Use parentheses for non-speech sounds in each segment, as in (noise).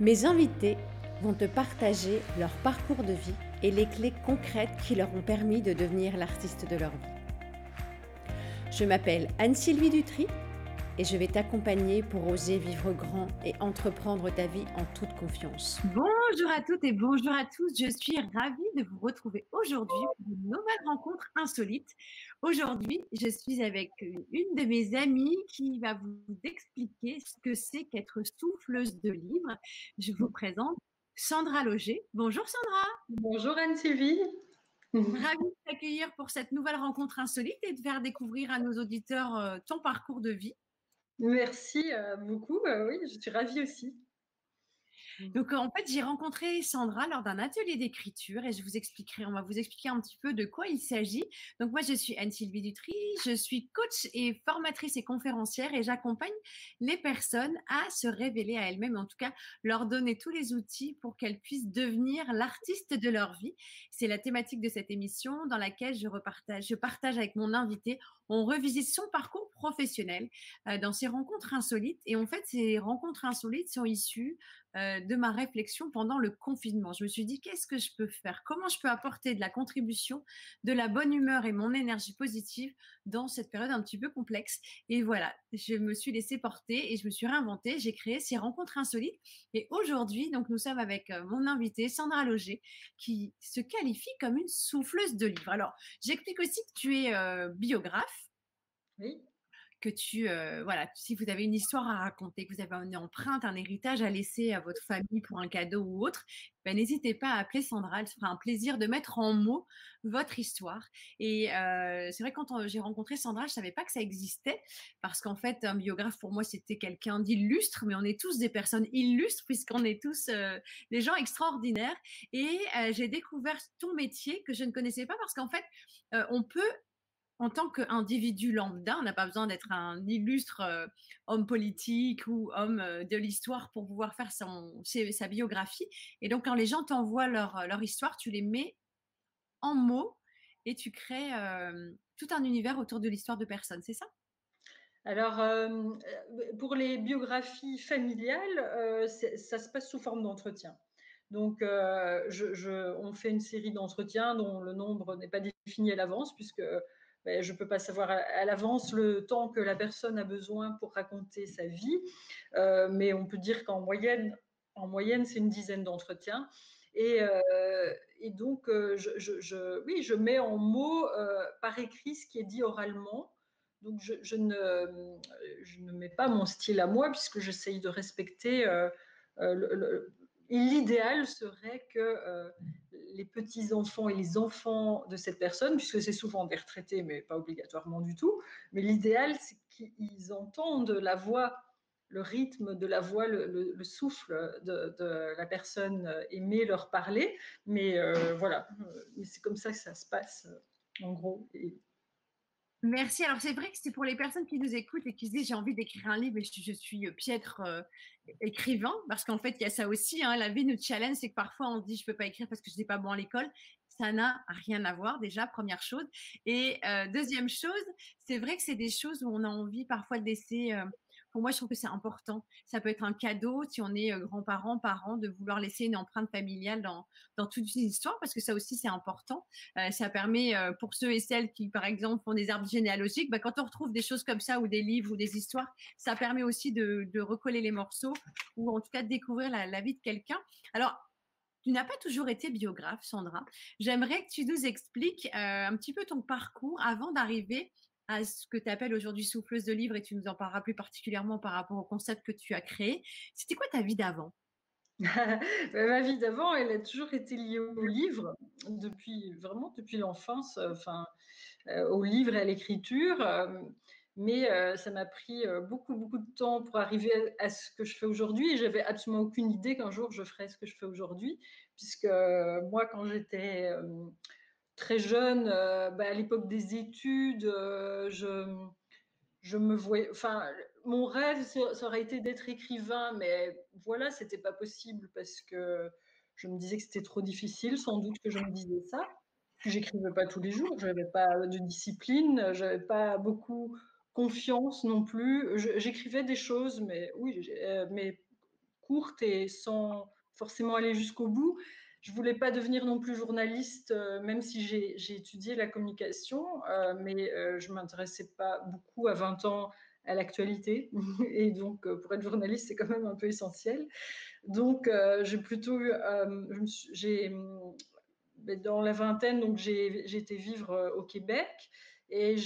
Mes invités vont te partager leur parcours de vie et les clés concrètes qui leur ont permis de devenir l'artiste de leur vie. Je m'appelle Anne-Sylvie Dutry et je vais t'accompagner pour oser vivre grand et entreprendre ta vie en toute confiance. Bonjour à toutes et bonjour à tous. Je suis ravie de vous retrouver aujourd'hui pour une nouvelle rencontre insolite. Aujourd'hui, je suis avec une de mes amies qui va vous expliquer ce que c'est qu'être souffleuse de livres. Je vous présente Sandra Loger. Bonjour Sandra. Bonjour Anne-Sylvie. Ravie de t'accueillir pour cette nouvelle rencontre insolite et de faire découvrir à nos auditeurs euh, ton parcours de vie. Merci euh, beaucoup. Euh, oui, je suis ravie aussi. Donc, en fait, j'ai rencontré Sandra lors d'un atelier d'écriture et je vous expliquerai, on va vous expliquer un petit peu de quoi il s'agit. Donc, moi, je suis Anne-Sylvie Dutry, je suis coach et formatrice et conférencière et j'accompagne les personnes à se révéler à elles-mêmes, en tout cas, leur donner tous les outils pour qu'elles puissent devenir l'artiste de leur vie. C'est la thématique de cette émission dans laquelle je repartage, je partage avec mon invité on revisite son parcours professionnel dans ces rencontres insolites. Et en fait, ces rencontres insolites sont issues de ma réflexion pendant le confinement. Je me suis dit, qu'est-ce que je peux faire? Comment je peux apporter de la contribution, de la bonne humeur et mon énergie positive dans cette période un petit peu complexe Et voilà, je me suis laissée porter et je me suis réinventée. J'ai créé ces rencontres insolites. Et aujourd'hui, donc, nous sommes avec euh, mon invité, Sandra Loger, qui se qualifie comme une souffleuse de livres. Alors, j'explique aussi que tu es biographe oui. Que tu, euh, voilà, si vous avez une histoire à raconter, que vous avez une empreinte, un héritage à laisser à votre famille pour un cadeau ou autre, ben, n'hésitez pas à appeler Sandra. Elle fera un plaisir de mettre en mots votre histoire. Et euh, c'est vrai, quand j'ai rencontré Sandra, je savais pas que ça existait parce qu'en fait, un biographe pour moi, c'était quelqu'un d'illustre, mais on est tous des personnes illustres puisqu'on est tous euh, des gens extraordinaires. Et j'ai découvert ton métier que je ne connaissais pas parce qu'en fait, on peut en tant qu'individu lambda, on n'a pas besoin d'être un illustre euh, homme politique ou homme euh, de l'histoire pour pouvoir faire son, sa biographie. Et donc, quand les gens t'envoient leur, euh, leur histoire, tu les mets en mots et tu crées tout un univers autour de l'histoire de personnes, c'est ça? Alors, pour les biographies familiales, ça se passe sous forme d'entretien. Donc, je, on fait une série d'entretiens dont le nombre n'est pas défini à l'avance, puisque ben, je ne peux pas savoir à, l'avance le temps que la personne a besoin pour raconter sa vie, euh, mais on peut dire qu'en moyenne, en moyenne, c'est une dizaine d'entretiens. Et, euh, donc, euh, oui, je mets en mots par écrit ce qui est dit oralement. Donc, je, ne, mets pas mon style à moi, puisque j'essaye de respecter l'idéal serait que les petits-enfants et les enfants de cette personne, puisque c'est souvent des retraités, mais pas obligatoirement du tout, mais l'idéal, c'est qu'ils entendent la voix, le rythme de la voix, le, souffle de, la personne aimée leur parler. Mais euh, voilà, c'est comme ça que ça se passe, en gros. Merci. Alors, c'est vrai que c'est pour les personnes qui nous écoutent et qui se disent j'ai envie d'écrire un livre et je, suis euh, piètre euh, écrivain, parce qu'en fait, il y a ça aussi. Hein, la vie nous challenge, c'est que parfois on dit je peux pas écrire parce que je n'ai pas bon à l'école. Ça n'a rien à voir, déjà, première chose. Et euh, deuxième chose, c'est vrai que c'est des choses où on a envie parfois de laisser pour moi, je trouve que c'est important. Ça peut être un cadeau si on est grands-parents, parents, de vouloir laisser une empreinte familiale dans, dans toute une histoire, parce que ça aussi, c'est important. ça permet, pour ceux et celles qui, par exemple, font des arbres généalogiques, bah, quand on retrouve des choses comme ça, ou des livres, ou des histoires, ça permet aussi de, recoller les morceaux, ou en tout cas de découvrir la vie de quelqu'un. Alors, tu n'as pas toujours été biographe, Sandra. J'aimerais que tu nous expliques un petit peu ton parcours avant d'arriver à ce que tu appelles aujourd'hui souffleuse de livres et tu nous en parleras plus particulièrement par rapport au concept que tu as créé. C'était quoi ta vie d'avant? (laughs) Ma vie d'avant, elle a toujours été liée au livre, depuis vraiment depuis l'enfance, enfin euh, au livre et à l'écriture. Euh, mais euh, ça m'a pris beaucoup beaucoup de temps pour arriver à, ce que je fais aujourd'hui. Et j'avais absolument aucune idée qu'un jour je ferais ce que je fais aujourd'hui, puisque moi, quand j'étais très jeune, euh, bah, à l'époque des études, euh, je, je me voyais. Enfin, mon rêve, ça aurait été d'être écrivain, mais voilà, c'était pas possible parce que je me disais que c'était trop difficile, sans doute que je me disais ça. J'écrivais pas tous les jours, j'avais pas de discipline, j'avais pas beaucoup confiance non plus. J'écrivais des choses, mais oui, euh, mais courte et sans forcément aller jusqu'au bout. Je voulais pas devenir non plus journaliste, même si j'ai étudié la communication, mais je m'intéressais pas beaucoup à 20 ans à l'actualité. (laughs) Et donc, pour être journaliste, c'est quand même un peu essentiel. Donc, j'ai plutôt, j'ai ben, dans la vingtaine, donc j'ai été vivre au Québec. Et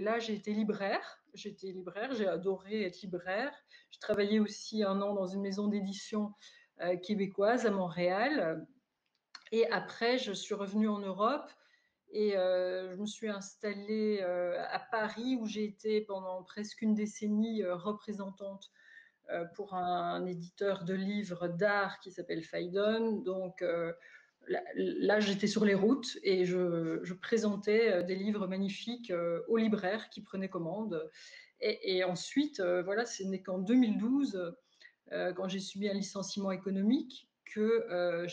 là, j'ai été libraire. J'étais libraire, j'ai adoré être libraire. Je travaillais aussi un an dans une maison d'édition euh, québécoise à Montréal. Et après, je suis revenue en Europe et euh, je me suis installée euh, à Paris où j'ai été pendant presque une décennie représentante pour un, éditeur de livres d'art qui s'appelle Faidon. Donc, là, j'étais sur les routes et je, présentais euh, des livres magnifiques euh, aux libraires qui prenaient commande. Et, ensuite, euh, voilà, ce n'est qu'en 2012, quand j'ai subi un licenciement économique, que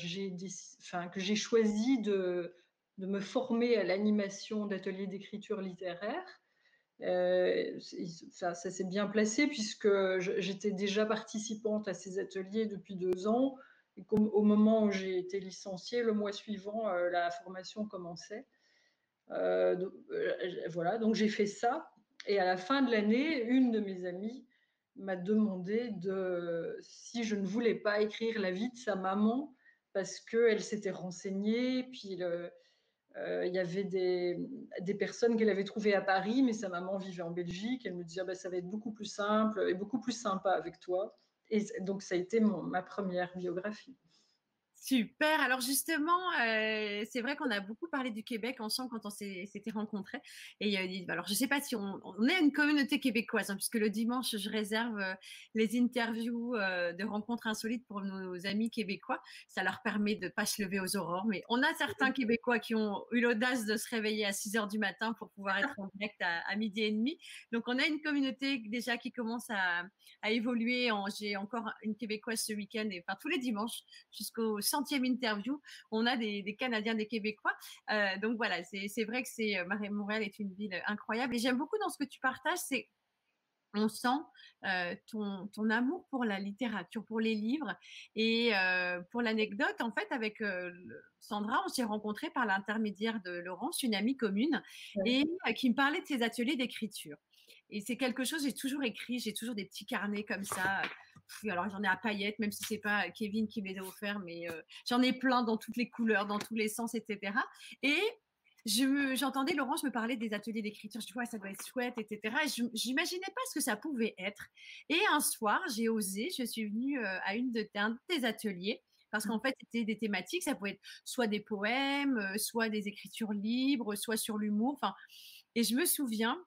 j'ai choisi de, me former à l'animation d'ateliers d'écriture littéraire. ça, ça s'est bien placé puisque j'étais déjà participante à ces ateliers depuis deux ans au moment où j'ai été licenciée, le mois suivant, euh, la formation commençait. Euh, euh, voilà, donc j'ai fait ça. Et à la fin de l'année, une de mes amies m'a demandé de, si je ne voulais pas écrire la vie de sa maman parce qu'elle s'était renseignée, puis il y avait des, des personnes qu'elle avait trouvées à Paris, mais sa maman vivait en Belgique. Elle me disait, bah, ça va être beaucoup plus simple et beaucoup plus sympa avec toi. Et donc, ça a été ma première biographie. Super. Alors justement, euh, c'est vrai qu'on a beaucoup parlé du Québec ensemble quand on s'était rencontrés. Et euh, alors je ne sais pas si on, est une communauté québécoise, hein, puisque le dimanche je réserve euh, les interviews de rencontres insolites pour nos amis québécois. Ça leur permet de pas se lever aux aurores. Mais on a certains (laughs) Québécois qui ont eu l'audace de se réveiller à 6 heures du matin pour pouvoir être (laughs) en direct à, midi et demi. Donc on a une communauté déjà qui commence à, évoluer. J'ai encore une Québécoise ce week-end, et enfin tous les dimanches jusqu'au centième interview, on a des, Canadiens, des Québécois. Euh, donc voilà, c'est vrai que c'est euh, Montréal est une ville incroyable. Et j'aime beaucoup dans ce que tu partages, c'est on sent euh, ton, amour pour la littérature, pour les livres. Et pour l'anecdote, en fait, avec Sandra, on s'est rencontrés par l'intermédiaire de Laurence, une amie commune, et qui me parlait de ses ateliers d'écriture. Et c'est quelque chose, j'ai toujours écrit, j'ai toujours des petits carnets comme ça alors j'en ai à paillettes, même si c'est pas Kevin qui me les a offerts, mais euh, j'en ai plein dans toutes les couleurs, dans tous les sens, etc. Et j'entendais Laurence me parler des ateliers d'écriture. Je dis, ouais, ça doit être chouette, etc. Et je n'imaginais pas ce que ça pouvait être. Et un soir, j'ai osé, je suis venue euh, à une de tes ateliers parce qu'en fait, c'était des thématiques. Ça pouvait être soit des poèmes, euh, soit des écritures libres, soit sur l'humour. Enfin, et je me souviens,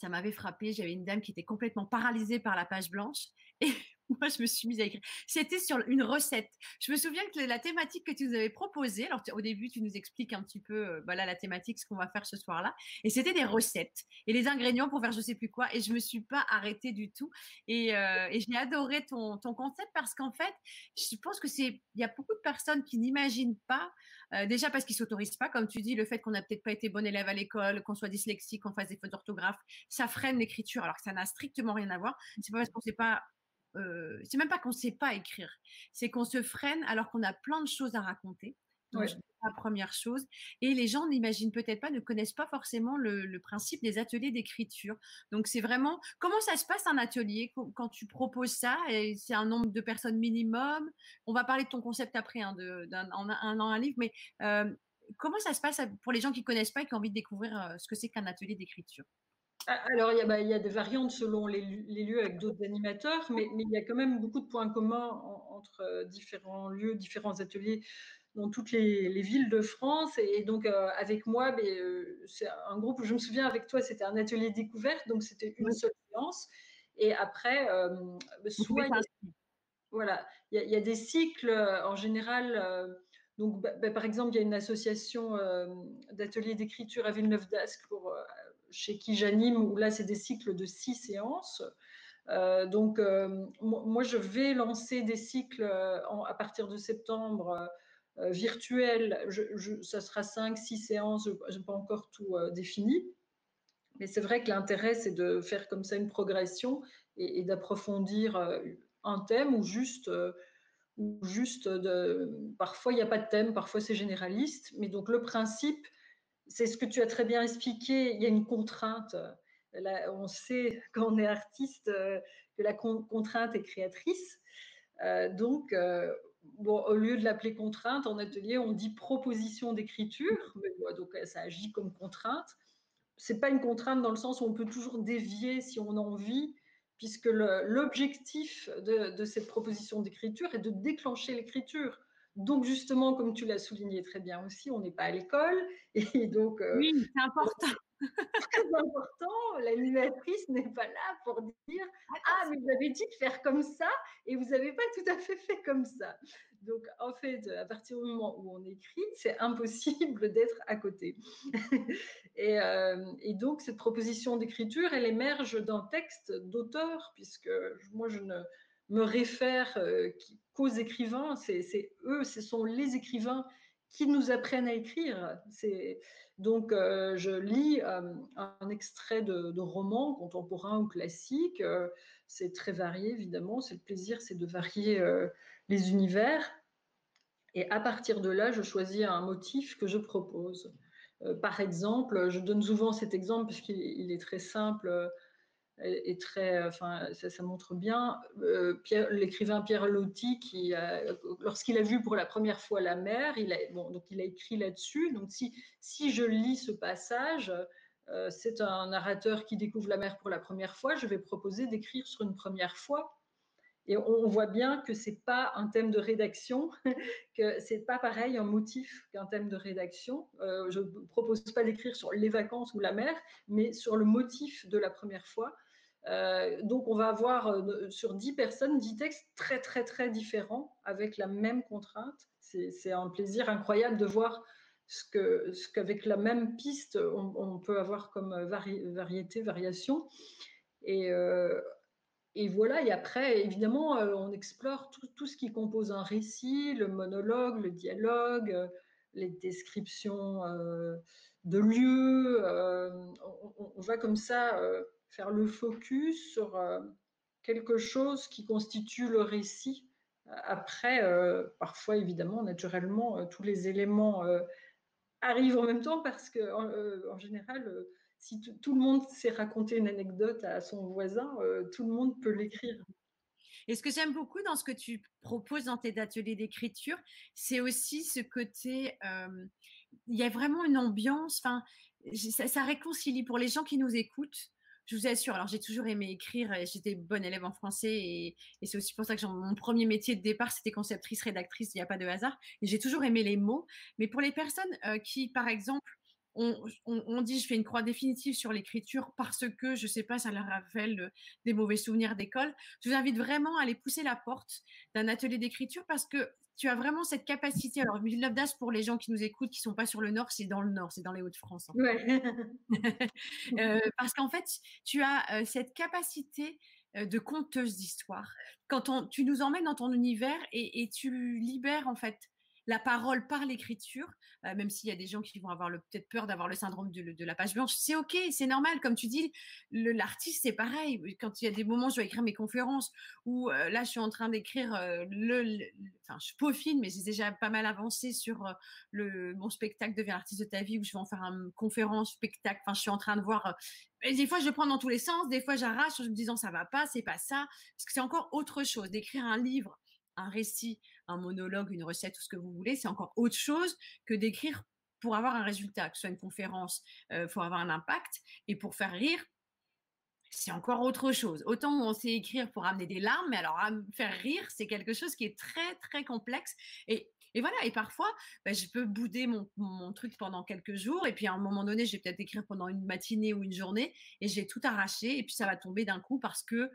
ça m'avait frappé. J'avais une dame qui était complètement paralysée par la page blanche. (laughs) moi, je me suis mise à écrire. C'était sur une recette. Je me souviens que la thématique que tu nous avais proposée, alors au début, tu nous expliques un petit peu, euh, voilà, la thématique, ce qu'on va faire ce soir-là. Et c'était des recettes et les ingrédients pour faire je sais plus quoi. Et je me suis pas arrêtée du tout. Et, euh, et j'ai adoré ton, ton concept parce qu'en fait, je pense que c'est, il y a beaucoup de personnes qui n'imaginent pas, euh, déjà parce qu'ils s'autorisent pas, comme tu dis, le fait qu'on n'a peut-être pas été bon élève à l'école, qu'on soit dyslexique, qu'on fasse des fautes d'orthographe, ça freine l'écriture, alors que ça n'a strictement rien à voir. C'est pas parce qu'on sait pas euh, c'est même pas qu'on sait pas écrire, c'est qu'on se freine alors qu'on a plein de choses à raconter. la première chose. Et les gens n'imaginent peut-être pas, ne connaissent pas forcément le, principe des ateliers d'écriture. Donc c'est vraiment comment ça se passe un atelier quand tu proposes ça. et C'est un nombre de personnes minimum? On va parler de ton concept après, hein, d'un un, un, livre, mais euh, comment ça se passe pour les gens qui connaissent pas et qui ont envie de découvrir euh, ce que c'est qu'un atelier d'écriture? Alors, il y, a, bah, il y, a, des variantes selon les, lieux avec d'autres animateurs, mais, mais, il y a quand même beaucoup de points communs entre euh, différents lieux, différents ateliers dans toutes les, villes de France. Et, donc, euh, avec moi, mais, euh, c'est un groupe, je me souviens avec toi, c'était un atelier découverte, donc c'était une seule séance. Et après, soit il y a, voilà, il y, a, des cycles en général. donc, bah, bah, par exemple, il y a une association d'ateliers d'écriture à Villeneuve d'Ascq pour chez qui j'anime, où là, c'est des cycles de six séances. Euh, donc, euh, moi, je vais lancer des cycles euh, à partir de septembre virtuels. Je, ça sera cinq, six séances, je n'ai pas encore tout défini. Mais c'est vrai que l'intérêt, c'est de faire comme ça une progression et, d'approfondir un thème ou juste, ou juste de, parfois il n'y a pas de thème, parfois c'est généraliste. Mais donc le principe, c'est ce que tu as très bien expliqué, il y a une contrainte. On sait (laughs) quand on est artiste que la contrainte est créatrice. donc, bon, au lieu de l'appeler contrainte, en atelier, on dit proposition d'écriture, donc ça agit comme contrainte. C'est pas une contrainte dans le sens où on peut toujours dévier si on a envie, puisque l'objectif de, cette proposition d'écriture est de déclencher l'écriture. Donc justement, comme tu l'as souligné très bien aussi, on n'est pas à l'école, (laughs) et donc euh, oui, c'est important (laughs) très important, l'animatrice n'est pas là pour dire Ah, mais vous avez dit de faire comme ça et vous n'avez pas tout à fait fait comme ça. Donc, en fait, à partir du moment où on écrit, c'est impossible (laughs) d'être à côté. et, euh, et, donc, cette proposition d'écriture, elle émerge d'un texte d'auteur, puisque moi, je ne me réfère euh, qu'aux écrivains, c'est eux, ce sont les écrivains qui nous apprennent à écrire. Donc euh, je lis euh, un extrait de, roman contemporain ou classique. C'est très varié évidemment. C'est le plaisir, c'est de varier les univers. Et à partir de là, je choisis un motif que je propose. par exemple, je donne souvent cet exemple parce qu'il est très simple est enfin, ça, montre bien euh, l'écrivain Pierre Loti qui, lorsqu'il a vu pour la première fois la mer, il a, bon, donc il a écrit là-dessus. Donc si, si je lis ce passage, euh, c'est un narrateur qui découvre la mer pour la première fois. Je vais proposer d'écrire sur une première fois. Et on, voit bien que c'est pas un thème de rédaction, (laughs) que c'est pas pareil un motif qu'un thème de rédaction. Euh, je propose pas d'écrire sur les vacances ou la mer, mais sur le motif de la première fois. Euh, donc, on va avoir euh, sur 10 personnes 10 textes très, très, très différents avec la même contrainte. C'est un plaisir incroyable de voir ce qu'avec ce la même piste, on, peut avoir comme variété, variation. Et, euh, voilà, et après, évidemment, on explore tout, tout, ce qui compose un récit, le monologue, le dialogue, les descriptions de lieux. On, on, va comme ça faire le focus sur euh, quelque chose qui constitue le récit. Après, euh, parfois, évidemment, naturellement, euh, tous les éléments arrivent en même temps parce que, en, général, si tout le monde sait raconter une anecdote à son voisin, tout le monde peut l'écrire. Et ce que j'aime beaucoup dans ce que tu proposes dans tes ateliers d'écriture, c'est aussi ce côté, il y a vraiment une ambiance, ça, réconcilie pour les gens qui nous écoutent je vous assure, alors j'ai toujours aimé écrire, j'étais bonne élève en français et, c'est aussi pour ça que mon premier métier de départ, c'était conceptrice, rédactrice, il n'y a pas de hasard. Et j'ai toujours aimé les mots. Mais pour les personnes euh, qui, par exemple, on, dit je fais une croix définitive sur l'écriture parce que je sais pas, ça leur rappelle des mauvais souvenirs d'école. Je vous invite vraiment à aller pousser la porte d'un atelier d'écriture parce que tu as vraiment cette capacité. Alors, Villeneuve d'Ascq, pour les gens qui nous écoutent, qui sont pas sur le Nord, c'est dans le Nord, c'est dans les Hauts-de-France. (laughs) Euh, parce qu'en fait, tu as euh, cette capacité euh, de conteuse d'histoire. Quand on, tu nous emmènes dans ton univers et, et tu libères en fait la parole par l'écriture, euh, même s'il y a des gens qui vont avoir peut-être peur d'avoir le syndrome de, la page blanche, c'est ok, c'est normal. Comme tu dis, l'artiste c'est pareil. Quand il y a des moments, je dois écrire mes conférences ou euh, là je suis en train d'écrire euh, le, enfin je peaufine, mais j'ai déjà pas mal avancé sur le mon spectacle devient l'artiste de ta vie où je vais en faire une conférence, spectacle. Enfin je suis en train de voir. des fois je prends dans tous les sens, des fois j'arrache en me disant ça va pas, c'est pas ça, parce que c'est encore autre chose d'écrire un livre un récit, un monologue, une recette ou ce que vous voulez, c'est encore autre chose que d'écrire pour avoir un résultat, que ce soit une conférence, euh, faut avoir un impact, et pour faire rire, c'est encore autre chose. Autant on sait écrire pour amener des larmes, mais alors faire rire, c'est quelque chose qui est très très complexe. Et, voilà, et parfois, bah, je peux bouder mon, mon, truc pendant quelques jours, et puis à un moment donné, je vais peut-être écrire pendant une matinée ou une journée, et j'ai tout arraché, et puis ça va tomber d'un coup parce que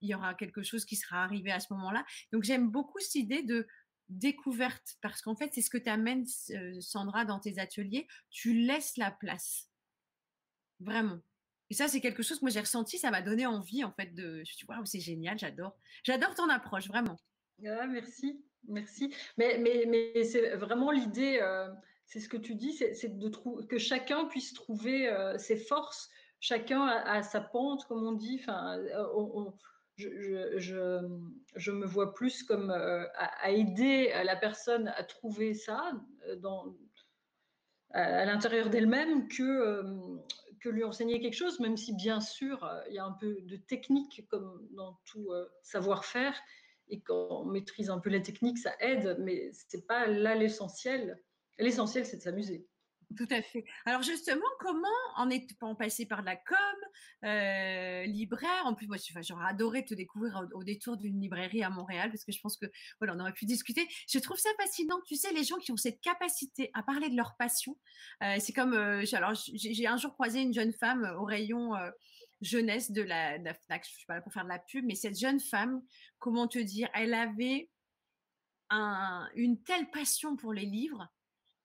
il y aura quelque chose qui sera arrivé à ce moment-là. Donc j'aime beaucoup cette idée de découverte parce qu'en fait c'est ce que tu amènes euh, Sandra dans tes ateliers, tu laisses la place. Vraiment. Et ça c'est quelque chose que moi j'ai ressenti, ça m'a donné envie en fait de je me suis waouh, c'est génial, j'adore. J'adore ton approche vraiment. Ah, merci. Merci. Mais, mais, mais c'est vraiment l'idée, euh, c'est ce que tu dis, c'est de que chacun puisse trouver euh, ses forces, chacun a, sa pente, comme on dit. Enfin, on je, me vois plus comme à, aider la personne à trouver ça dans, à, l'intérieur d'elle-même que, que lui enseigner quelque chose, même si bien sûr il y a un peu de technique comme dans tout savoir-faire et quand on maîtrise un peu la technique, ça aide, mais c'est pas là l'essentiel. L'essentiel, c'est de s'amuser. Tout à fait. Alors justement, comment en étant passé par la com, euh, libraire, en plus moi j'aurais adoré te découvrir au, détour d'une librairie à Montréal parce que je pense que voilà on aurait pu discuter. Je trouve ça fascinant, tu sais les gens qui ont cette capacité à parler de leur passion. Euh, c'est comme euh, alors j'ai un jour croisé une jeune femme au rayon jeunesse de la, de FNAC, je suis pas là pour faire de la pub, mais cette jeune femme, comment te dire, elle avait un, une telle passion pour les livres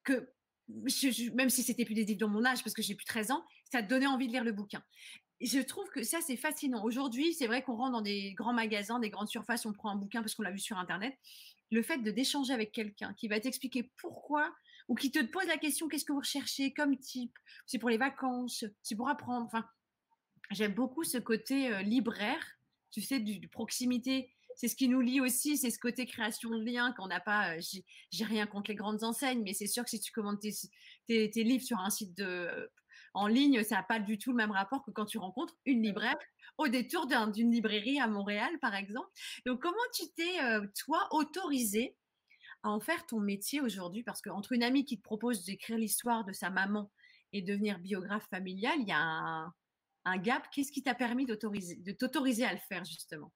que même si c'était plus des livres de mon âge, parce que j'ai plus 13 ans, ça donnait envie de lire le bouquin. Et je trouve que ça, c'est fascinant. Aujourd'hui, c'est vrai qu'on rentre dans des grands magasins, des grandes surfaces, on prend un bouquin parce qu'on l'a vu sur Internet. Le fait de d'échanger avec quelqu'un qui va t'expliquer pourquoi ou qui te pose la question qu'est-ce que vous recherchez comme type? C'est pour les vacances, c'est pour apprendre. Enfin, j'aime beaucoup ce côté euh, libraire, tu sais, du proximité c'est ce qui nous lie aussi, c'est ce côté création de liens qu'on n'a pas. Euh, j'ai rien contre les grandes enseignes, mais c'est sûr que si tu commandes tes, livres sur un site de, en ligne, ça n'a pas du tout le même rapport que quand tu rencontres une libraire au détour d'une librairie à Montréal, par exemple. Donc, comment tu t'es, euh, toi, autorisé à en faire ton métier aujourd'hui? Parce qu'entre une amie qui te propose d'écrire l'histoire de sa maman et devenir biographe familial, il y a un, un gap. Qu'est-ce qui t'a permis de t'autoriser à le faire, justement?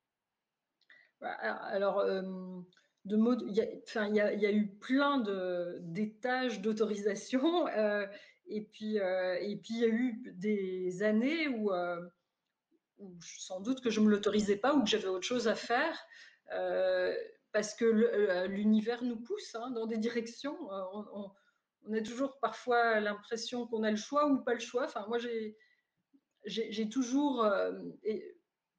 Bah, alors, de mode, il, y a, eu plein d'étages d'autorisation. (laughs) et, puis, et puis, il y a eu des années où, sans doute que je ne me l'autorisais pas ou que j'avais autre chose à faire. parce que l'univers nous pousse hein, dans des directions. On, on, a toujours parfois l'impression qu'on a le choix ou pas le choix. Enfin, moi, j'ai toujours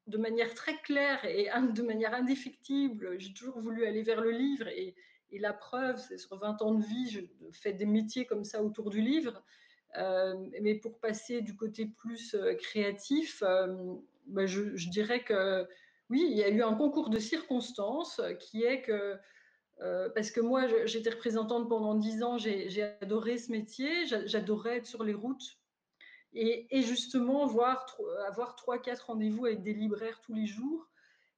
de manière très claire et de manière indéfectible. J'ai toujours voulu aller vers le livre et, la preuve, c'est sur 20 ans de vie, je fais des métiers comme ça autour du livre. Euh, mais pour passer du côté plus euh, créatif, euh, bah, je, dirais que oui, il y a eu un concours de circonstances qui est que, parce que moi j'étais représentante pendant 10 ans, j'ai adoré ce métier, j'adorais être sur les routes et, justement voir, avoir trois, quatre rendez-vous avec des libraires tous les jours.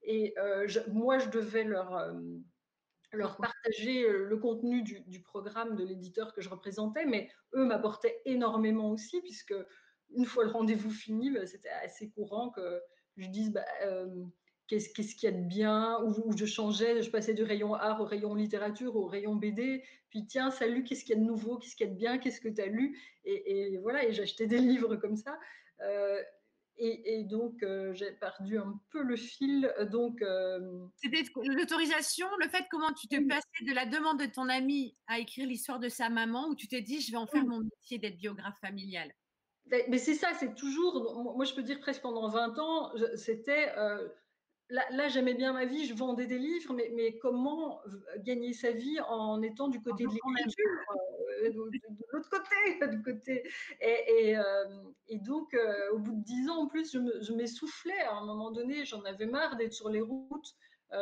Et euh, moi, je devais leur, euh, leur partager euh, le contenu du, programme de l'éditeur que je représentais, mais eux m'apportaient énormément aussi, puisque une fois le rendez-vous fini, bah, c'était assez courant que je dise bah, qu'est-ce qu'il y a de bien, ou, je changeais, je passais du rayon art au rayon littérature, au rayon BD, puis tiens, salut, qu'est-ce qu'il y a de nouveau, qu'est-ce qu'il y a de bien, qu'est-ce que tu as lu, et, voilà, et j'achetais des (laughs) livres comme ça. Euh, et, donc, euh, j'ai perdu un peu le fil. Donc, euh, c'était l'autorisation, le fait comment tu te passais de la demande de ton ami à écrire l'histoire de sa maman, où tu t'es dit, je vais en faire mon métier d'être biographe familial. Mais c'est ça, c'est toujours, moi je peux dire presque pendant 20 ans, c'était là, j'aimais bien ma vie, je vendais des livres, mais, comment gagner sa vie en étant du côté de l'écriture, euh, de, l'autre côté, (laughs) du côté. Et, euh, donc, euh, au bout de dix ans, en plus, je m'essoufflais. À un moment donné, j'en avais marre d'être sur les routes.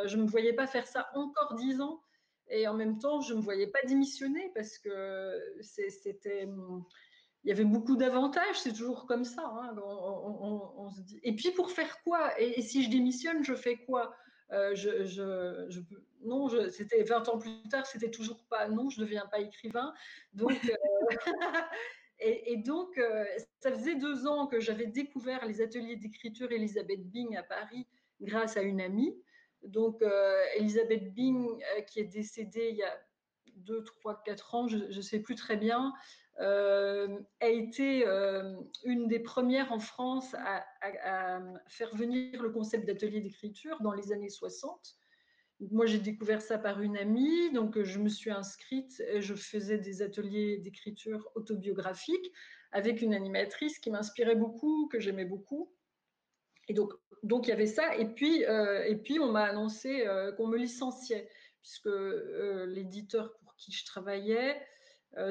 je ne me voyais pas faire ça encore dix ans. Et en même temps, je ne me voyais pas démissionner parce que c'était il y avait beaucoup d'avantages, c'est toujours comme ça. Hein. Et puis pour faire quoi? Et, si je démissionne, je fais quoi? Euh, Non, c'était 20 ans plus tard, c'était toujours pas non, je ne deviens pas écrivain. Donc, euh, (laughs) et, donc, euh, ça faisait deux ans que j'avais découvert les ateliers d'écriture Elisabeth Bing à Paris grâce à une amie. Donc, Elisabeth Bing, qui est décédée il y a deux, trois, quatre ans, je ne sais plus très bien, euh, a été euh, une des premières en France à, faire venir le concept d'atelier d'écriture dans les années 60. Moi, j'ai découvert ça par une amie, donc je me suis inscrite et je faisais des ateliers d'écriture autobiographique avec une animatrice qui m'inspirait beaucoup, que j'aimais beaucoup. Et donc, donc il y avait ça. Et puis, euh, et puis on m'a annoncé qu'on me licenciait, puisque l'éditeur pour qui je travaillais euh,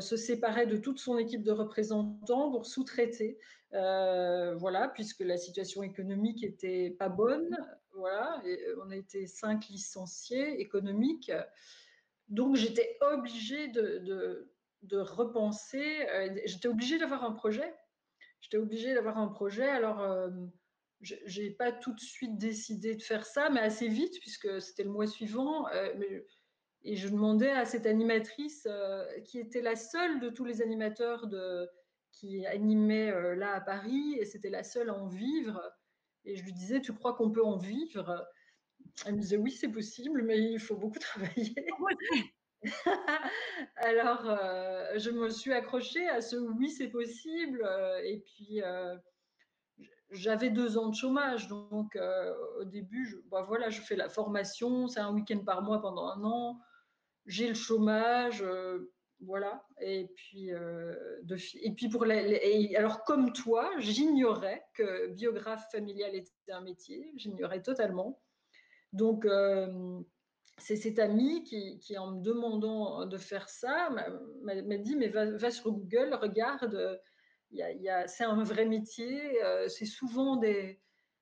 se séparait de toute son équipe de représentants pour sous-traiter, euh, voilà, puisque la situation économique était pas bonne. voilà, et on a été cinq licenciés économiques. Donc j'étais obligée de, repenser, j'étais obligée d'avoir un projet. J'étais obligée d'avoir un projet. Alors, je n'ai pas tout de suite décidé de faire ça, mais assez vite, puisque c'était le mois suivant. Et je demandais à cette animatrice, euh, qui était la seule de tous les animateurs de, qui animaient euh, là à Paris, et c'était la seule à en vivre. Et je lui disais, tu crois qu'on peut en vivre? Elle me disait, oui, c'est possible, mais il faut beaucoup (laughs) travailler. (laughs) Alors, euh, je me suis accrochée à ce oui, c'est possible. et puis, j'avais deux ans de chômage, donc au début, je, bah, voilà, je fais la formation, c'est un week-end par mois pendant un an j'ai le chômage, euh, voilà. Et puis, euh, et puis pour les, alors comme toi, j'ignorais que biographe familial était un métier, j'ignorais totalement. Donc euh, c'est cet ami qui, qui, en me demandant de faire ça, m'a dit mais va, sur Google, regarde, y y a, c'est un vrai métier, c'est souvent des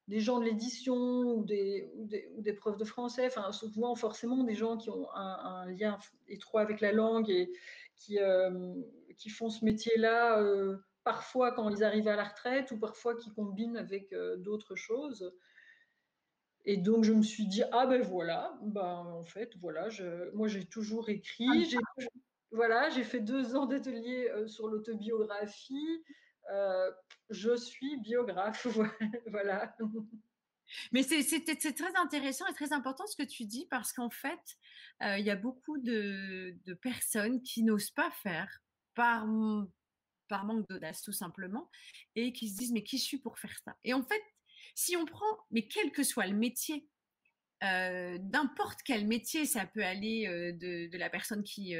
des gens de l'édition ou des, ou des, profs de français, enfin souvent forcément des gens qui ont un, lien étroit avec la langue et qui, euh, qui font ce métier-là euh, parfois quand ils arrivent à la retraite ou parfois qui combinent avec euh, d'autres choses. Et donc je me suis dit ah ben voilà, ben en fait voilà, je, moi j'ai toujours écrit, j'ai voilà, j'ai fait deux ans d'atelier sur l'autobiographie. Euh, je suis biographe, (laughs) voilà. Mais c'est très intéressant et très important ce que tu dis parce qu'en fait, euh, il y a beaucoup de, personnes qui n'osent pas faire par, manque d'audace tout simplement et qui se disent mais qui suis pour faire ça? Et en fait, si on prend, mais quel que soit le métier, euh, n'importe quel métier, ça peut aller de, la personne qui,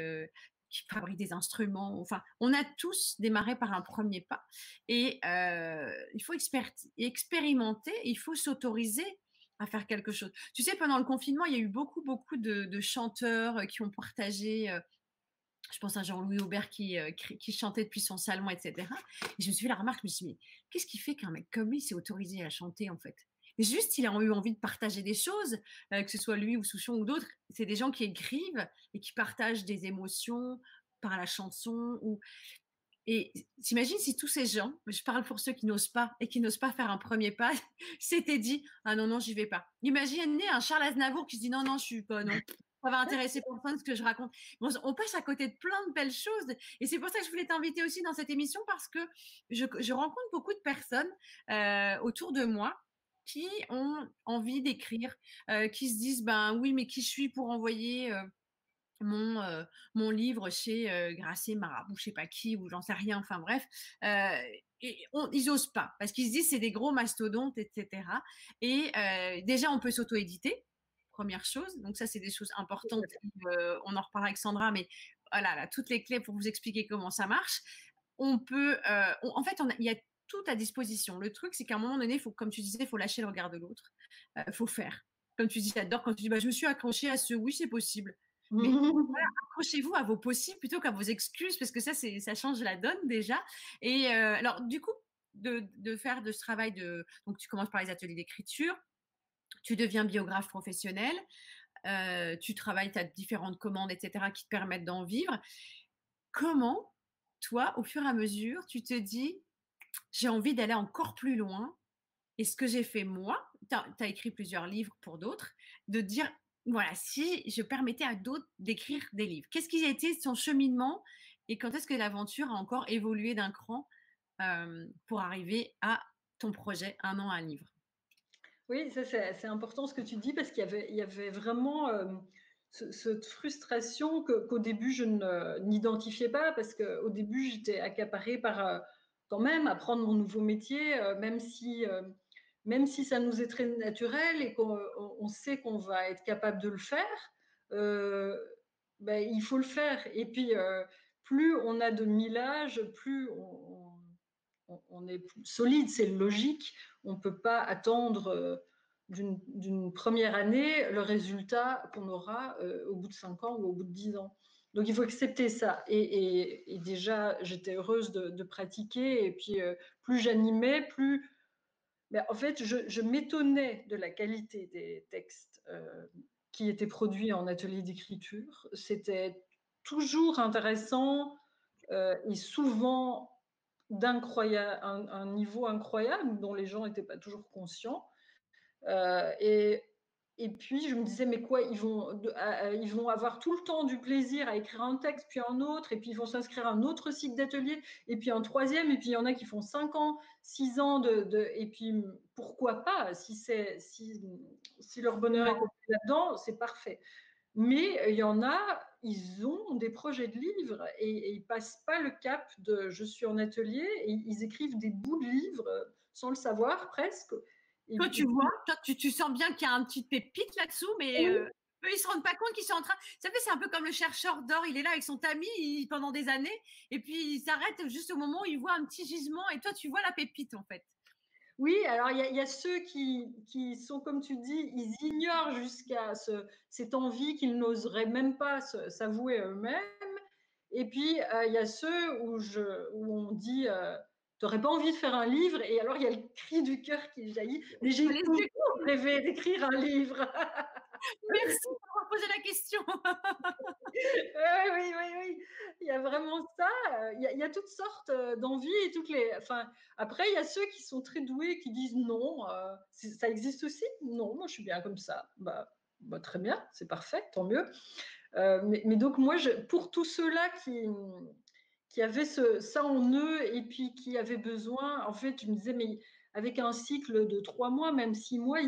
qui fabrique des instruments. Enfin, on a tous démarré par un premier pas. Et euh, il faut expérimenter, il faut s'autoriser à faire quelque chose. Tu sais, pendant le confinement, il y a eu beaucoup, beaucoup de, chanteurs euh, qui ont partagé. Euh, je pense à Jean-Louis Aubert qui, qui, chantait depuis son salon, etc. Et je me suis fait la remarque, je me suis dit, mais qu'est-ce qui fait qu'un mec comme lui s'est autorisé à chanter, en fait? Juste, il a eu envie de partager des choses, euh, que ce soit lui ou Souchon ou d'autres. C'est des gens qui écrivent et qui partagent des émotions par la chanson. Et t'imagines si tous ces gens, je parle pour ceux qui n'osent pas et qui n'osent pas faire un premier pas, (laughs) s'étaient dit Ah non, non, j'y vais pas. Imaginez un Charles Aznavour qui se dit Non, non, je suis pas, non. Ça va intéresser personne ce que je raconte. on passe à côté de plein de belles choses. Et c'est pour ça que je voulais t'inviter aussi dans cette émission parce que je, rencontre beaucoup de personnes euh, autour de moi qui ont envie d'écrire, euh, qui se disent ben oui, mais qui je suis pour envoyer euh, mon, euh, mon livre chez Grasset, Marabout, je sais pas qui, ou j'en sais rien, enfin bref. et ils osent pas parce qu'ils se disent c'est des gros mastodontes, etc. Et déjà, on peut s'auto-éditer, première chose. Donc ça, c'est des choses importantes. on en reparlera avec Sandra, mais voilà, là, toutes les clés pour vous expliquer comment ça marche. On peut, en fait, il y a tout à disposition. Le truc, c'est qu'à un moment donné, faut, comme tu disais, il faut lâcher le regard de l'autre. Il euh, faut faire. Comme tu dis, j'adore quand tu dis, bah, je me suis accroché à ce oui, c'est possible. Mais (laughs) accrochez-vous à vos possibles plutôt qu'à vos excuses, parce que ça, ça change la donne déjà. Et euh, alors, du coup, de, de, faire de ce travail de. Donc, tu commences par les ateliers d'écriture, tu deviens biographe professionnel, euh, tu travailles, tu as différentes commandes, etc., qui te permettent d'en vivre. Comment, toi, au fur et à mesure, tu te dis, j'ai envie d'aller encore plus loin. Et ce que j'ai fait moi, tu as, écrit plusieurs livres pour d'autres, de dire, voilà, si je permettais à d'autres d'écrire des livres, qu'est-ce qui a été son cheminement et quand est-ce que l'aventure a encore évolué d'un cran pour arriver à ton projet, un an, un livre? Oui, ça c'est important ce que tu dis parce qu'il y avait, il y avait vraiment cette frustration qu'au début je n'identifiais pas parce qu'au début j'étais accaparée par quand même apprendre mon nouveau métier, euh, même si euh, même si ça nous est très naturel et qu'on sait qu'on va être capable de le faire, euh, ben, il faut le faire. Et puis, plus on a de millage, plus on, est solide, c'est logique. On ne peut pas attendre d'une première année le résultat qu'on aura au bout de 5 ans ou au bout de 10 ans. Donc il faut accepter ça. Et, déjà, j'étais heureuse de, pratiquer. Et puis, euh, plus j'animais, plus Mais en fait, je, m'étonnais de la qualité des textes qui étaient produits en atelier d'écriture. C'était toujours intéressant et souvent d'incroyable, un, niveau incroyable dont les gens n'étaient pas toujours conscients. et et puis, je me disais, mais quoi, ils vont, ils vont avoir tout le temps du plaisir à écrire un texte, puis un autre, et puis ils vont s'inscrire à un autre cycle d'atelier, et puis un troisième, et puis il y en a qui font cinq ans, six ans, de, et puis pourquoi pas, si, c'est, si, si leur bonheur est là-dedans, c'est parfait. Mais il y en a, ils ont des projets de livres et, et ils passent pas le cap de je suis en atelier et ils écrivent des bouts de livres sans le savoir presque toi, tu vois, toi, tu, sens bien qu'il y a un petit pépite là-dessous, mais eux, ils ne se rendent pas compte qu'ils sont en train. Ça fait, c'est un peu comme le chercheur d'or. Il est là avec son tamis pendant des années, et puis il s'arrête juste au moment où il voit un petit gisement, et toi, tu vois la pépite, en fait. Oui, alors il y, a ceux qui, qui, sont, comme tu dis, ils ignorent jusqu'à ce, cette envie qu'ils n'oseraient même pas s'avouer eux-mêmes. Et puis, il y a ceux où, je, où on dit, tu n'aurais pas envie de faire un livre et alors il y a le cri du cœur qui jaillit. Mais j'ai toujours rêvé d'écrire un livre. (laughs) Merci d'avoir posé la question. (laughs) oui, oui, oui, Il y a vraiment ça. Il y a, il y a toutes sortes euh, d'envies et toutes les. Enfin, après, il y a ceux qui sont très doués qui disent non. Euh, ça existe aussi? Non, moi je suis bien comme ça. Bah, bah très bien, c'est parfait, tant mieux. Euh, mais, mais, donc moi, je, pour tous ceux-là qui qui avaient ce, ça en eux et puis qui avaient besoin, en fait, je me disais, mais avec un cycle de trois mois, même six mois,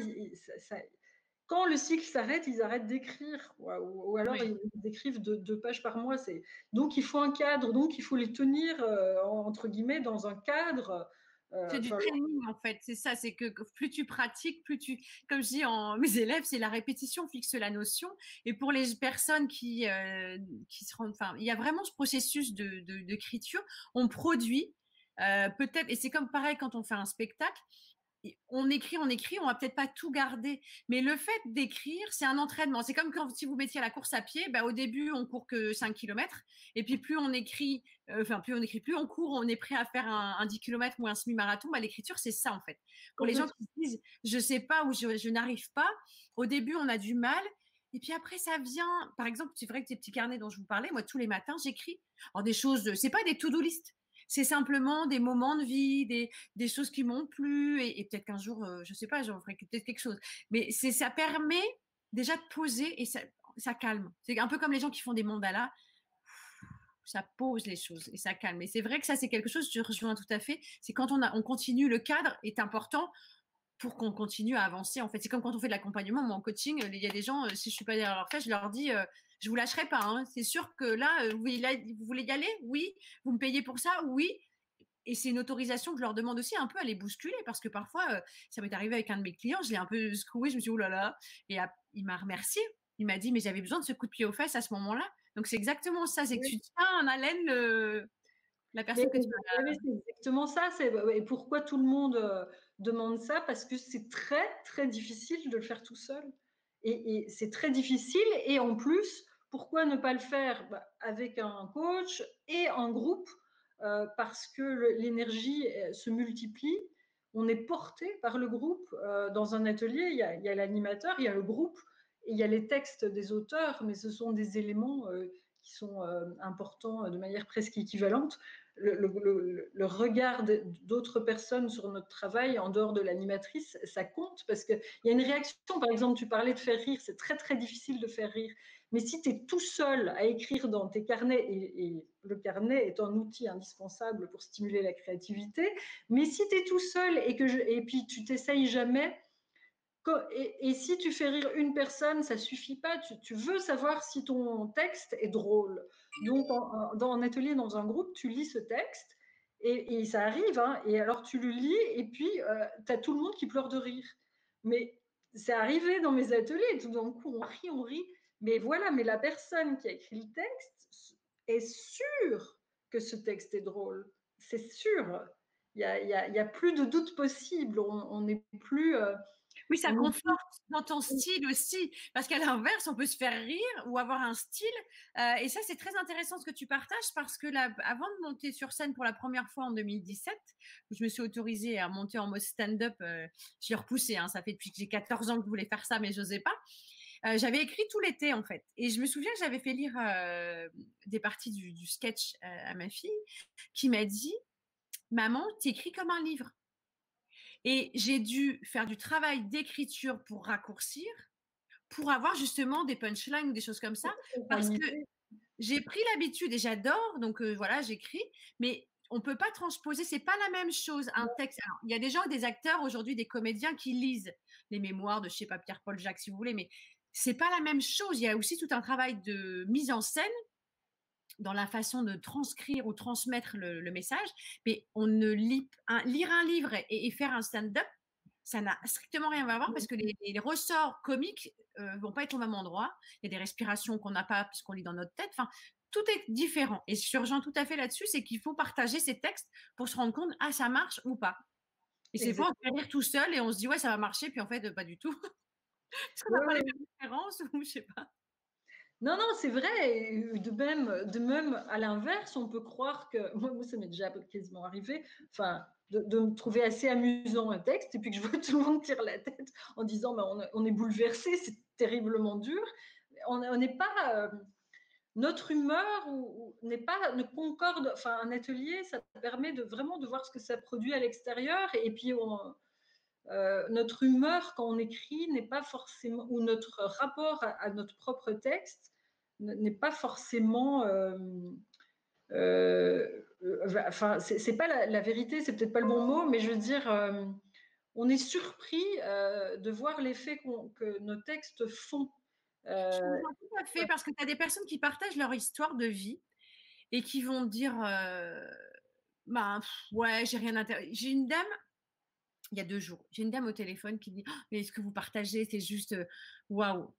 quand le cycle s'arrête, ils arrêtent d'écrire, ou, alors ils, écrivent deux, pages par mois. Donc il faut un cadre, donc il faut les tenir, euh, entre guillemets, dans un cadre c'est du training en fait, c'est ça, c'est que plus tu pratiques, plus tu, comme je dis en mes élèves, c'est la répétition fixe la notion. Et pour les personnes qui euh, qui se rendent, enfin, il y a vraiment ce processus de d'écriture. On produit euh, peut-être, et c'est comme pareil quand on fait un spectacle on écrit, on écrit, on va peut-être pas tout garder, mais le fait d'écrire, c'est un entraînement. C'est comme quand si vous mettiez la course à pied, bah, au début on court que 5 km, et puis plus on écrit, euh, enfin plus on écrit, plus on court, on est prêt à faire un, 10 km ou un semi-marathon. Bah, l'écriture c'est ça en fait. Pour les gens qui disent je sais pas ou je, n'arrive pas, au début on a du mal, et puis après, ça vient. Par exemple, c'est vrai que tes petits carnets dont je vous parlais, moi, tous les matins, j'écris. Alors, des choses, c'est pas des to-do list c'est simplement des moments de vie, des, choses qui m'ont plu, et, peut-être qu'un jour, je euh, je sais pas, j'en ferai peut-être quelque chose. Mais ça permet déjà de poser et ça, calme. C'est un peu comme les gens qui font des mandalas. Ça pose les choses et ça calme. Et c'est vrai que ça, c'est quelque chose, je rejoins tout à fait. C'est quand on, a, on continue, le cadre est important pour qu'on continue à avancer. En fait, c'est comme quand on fait de l'accompagnement. Moi, en coaching, il y a des gens, euh, si je suis pas derrière leur fait, je leur dis, je vous lâcherai pas. Hein. C'est sûr que là, euh, vous voulez, y aller Oui. Vous me payez pour ça? Oui. Et c'est une autorisation que je leur demande aussi un peu à les bousculer parce que parfois, euh, ça m'est arrivé avec un de mes clients, je l'ai un peu secoué, je me suis dit, oh là là. Et il m'a remercié. Il m'a dit, mais j'avais besoin de ce coup de pied aux fesses à ce moment-là. Donc c'est exactement ça, c'est que tu tiens en haleine la personne que tu veux. C'est exactement ça. Et pourquoi tout le monde euh, demande ça? Parce que c'est très, très difficile de le faire tout seul. Et, et c'est très difficile. Et en plus, pourquoi ne pas le faire bah, avec un coach et en groupe euh, Parce que l'énergie euh, se multiplie. On est porté par le groupe. Euh, dans un atelier, il y a l'animateur, il y a le groupe, il y a les textes des auteurs, mais ce sont des éléments qui sont importants de manière presque équivalente le, regard d'autres personnes sur notre travail en dehors de l'animatrice, ça compte parce qu'il y a une réaction. Par exemple, tu parlais de faire rire, c'est très très difficile de faire rire. Mais si tu es tout seul à écrire dans tes carnets, et, le carnet est un outil indispensable pour stimuler la créativité, mais si tu es tout seul et, que et puis tu t'essayes jamais, et, si tu fais rire une personne, ça suffit pas. Tu, veux savoir si ton texte est drôle. Donc, dans un atelier, dans un groupe, tu lis ce texte et, ça arrive. Hein, et alors, tu le lis et puis euh, tu as tout le monde qui pleure de rire. Mais c'est arrivé dans mes ateliers. Tout d'un coup, on rit, on rit. Mais voilà, mais la personne qui a écrit le texte est sûre que ce texte est drôle. C'est sûr. Il n'y a, y a, plus de doute possible. On n'est plus. Euh, Oui, ça conforte dans ton style aussi, parce qu'à l'inverse, on peut se faire rire ou avoir un style. Euh, et ça, c'est très intéressant ce que tu partages, parce que là, avant de monter sur scène pour la première fois en 2017, où je me suis autorisée à monter en mode stand-up, euh, j'ai repoussé, hein, ça fait depuis que j'ai 14 ans que je voulais faire ça, mais je n'osais pas. Euh, j'avais écrit tout l'été en fait, et je me souviens que j'avais fait lire des parties du, du sketch à ma fille, qui m'a dit "Maman, tu écris comme un livre." Et j'ai dû faire du travail d'écriture pour raccourcir, pour avoir justement des punchlines ou des choses comme ça, parce que j'ai pris l'habitude et j'adore, donc voilà, j'écris, mais on peut pas transposer, c'est pas la même chose un texte. il y a des gens, des acteurs aujourd'hui, des comédiens qui lisent les mémoires de, je sais pas, Pierre-Paul Jacques, si vous voulez, mais c'est pas la même chose. Il y a aussi tout un travail de mise en scène dans la façon de transcrire ou transmettre le, message, mais on ne lit un, lire un livre et, faire un stand-up, ça n'a strictement rien à voir parce que les, ressorts comiques euh, vont pas être au même endroit. Il y a des respirations qu'on n'a pas puisqu'on lit dans notre tête. Enfin, tout est différent. Et je rejoins tout à fait là-dessus, c'est qu'il faut partager ces textes pour se rendre compte, ah, ça marche ou pas. Et c'est pas on lire tout seul et on se dit, ouais, ça va marcher, puis en fait, pas du tout. Parce qu'on n'a pas les mêmes références (laughs) ou je sais pas? Non, non, c'est vrai. de même, de même, à l'inverse, on peut croire que moi, ça m'est déjà quasiment arrivé. Enfin, de, me trouver assez amusant un texte et puis que je vois tout le monde tirer la tête en disant bah, on, est bouleversé, c'est terriblement dur. On n'est pas euh, notre humeur n'est pas ne concorde. Enfin, un atelier, ça permet de vraiment de voir ce que ça produit à l'extérieur et, puis euh, notre humeur quand on écrit n'est pas forcément, ou notre rapport à notre propre texte n'est pas forcément. Euh, euh, enfin, c'est pas la, vérité, c'est peut-être pas le bon mot, mais je veux dire, euh, on est surpris de voir l'effet que nos textes font. tout à fait, parce que tu as des personnes qui partagent leur histoire de vie et qui vont dire bah, ouais, j'ai rien. J'ai une dame, il y a deux jours, j'ai une dame au téléphone qui dit «Oh, Mais ce que vous partagez, c'est juste waouh.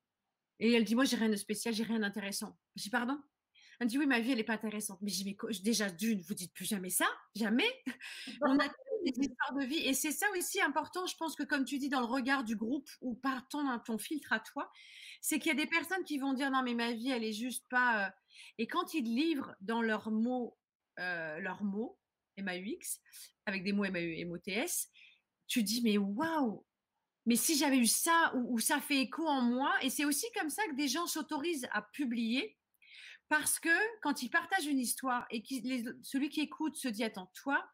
Et elle dit, moi, j'ai rien de spécial, j'ai rien d'intéressant. Je dis, pardon? Elle dit, oui, ma vie, elle n'est pas intéressante. Mais mais déjà, d'une, vous dites plus jamais ça Jamais (laughs) On a des histoires de vie. Et c'est ça aussi important, je pense que comme tu dis, dans le regard du groupe ou par ton, ton filtre à toi, c'est qu'il y a des personnes qui vont dire, non, mais ma vie, elle est juste pas... Euh, et quand ils livrent dans leurs mots, euh, leurs mots, MAUX, avec des mots MAU, tu dis, mais waouh, mais si j'avais eu ça ou, ça fait écho en moi, et c'est aussi comme ça que des gens s'autorisent à publier, parce que quand ils partagent une histoire et que celui qui écoute se dit, attends, toi,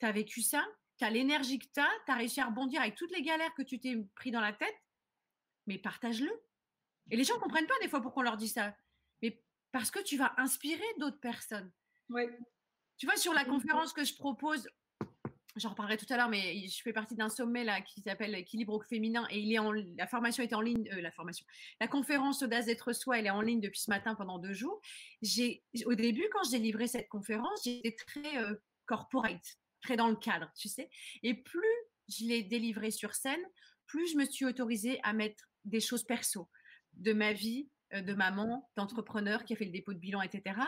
tu as vécu ça, tu as l'énergie que tu as, tu as réussi à rebondir avec toutes les galères que tu t'es pris dans la tête, mais partage-le. Et les gens ne comprennent pas des fois pourquoi on leur dit ça, mais parce que tu vas inspirer d'autres personnes. Oui. Tu vois, sur la conférence que je propose, j'en reparlerai tout à l'heure, mais je fais partie d'un sommet là qui s'appelle Équilibre au féminin et il est en, la formation est en ligne, euh, la formation, la conférence Audace d'être soi, elle est en ligne depuis ce matin pendant deux jours. J'ai, au début, quand j'ai livré cette conférence, j'étais très euh, corporate, très dans le cadre, tu sais. Et plus je l'ai délivrée sur scène, plus je me suis autorisée à mettre des choses perso de ma vie, euh, de maman, d'entrepreneur qui a fait le dépôt de bilan, etc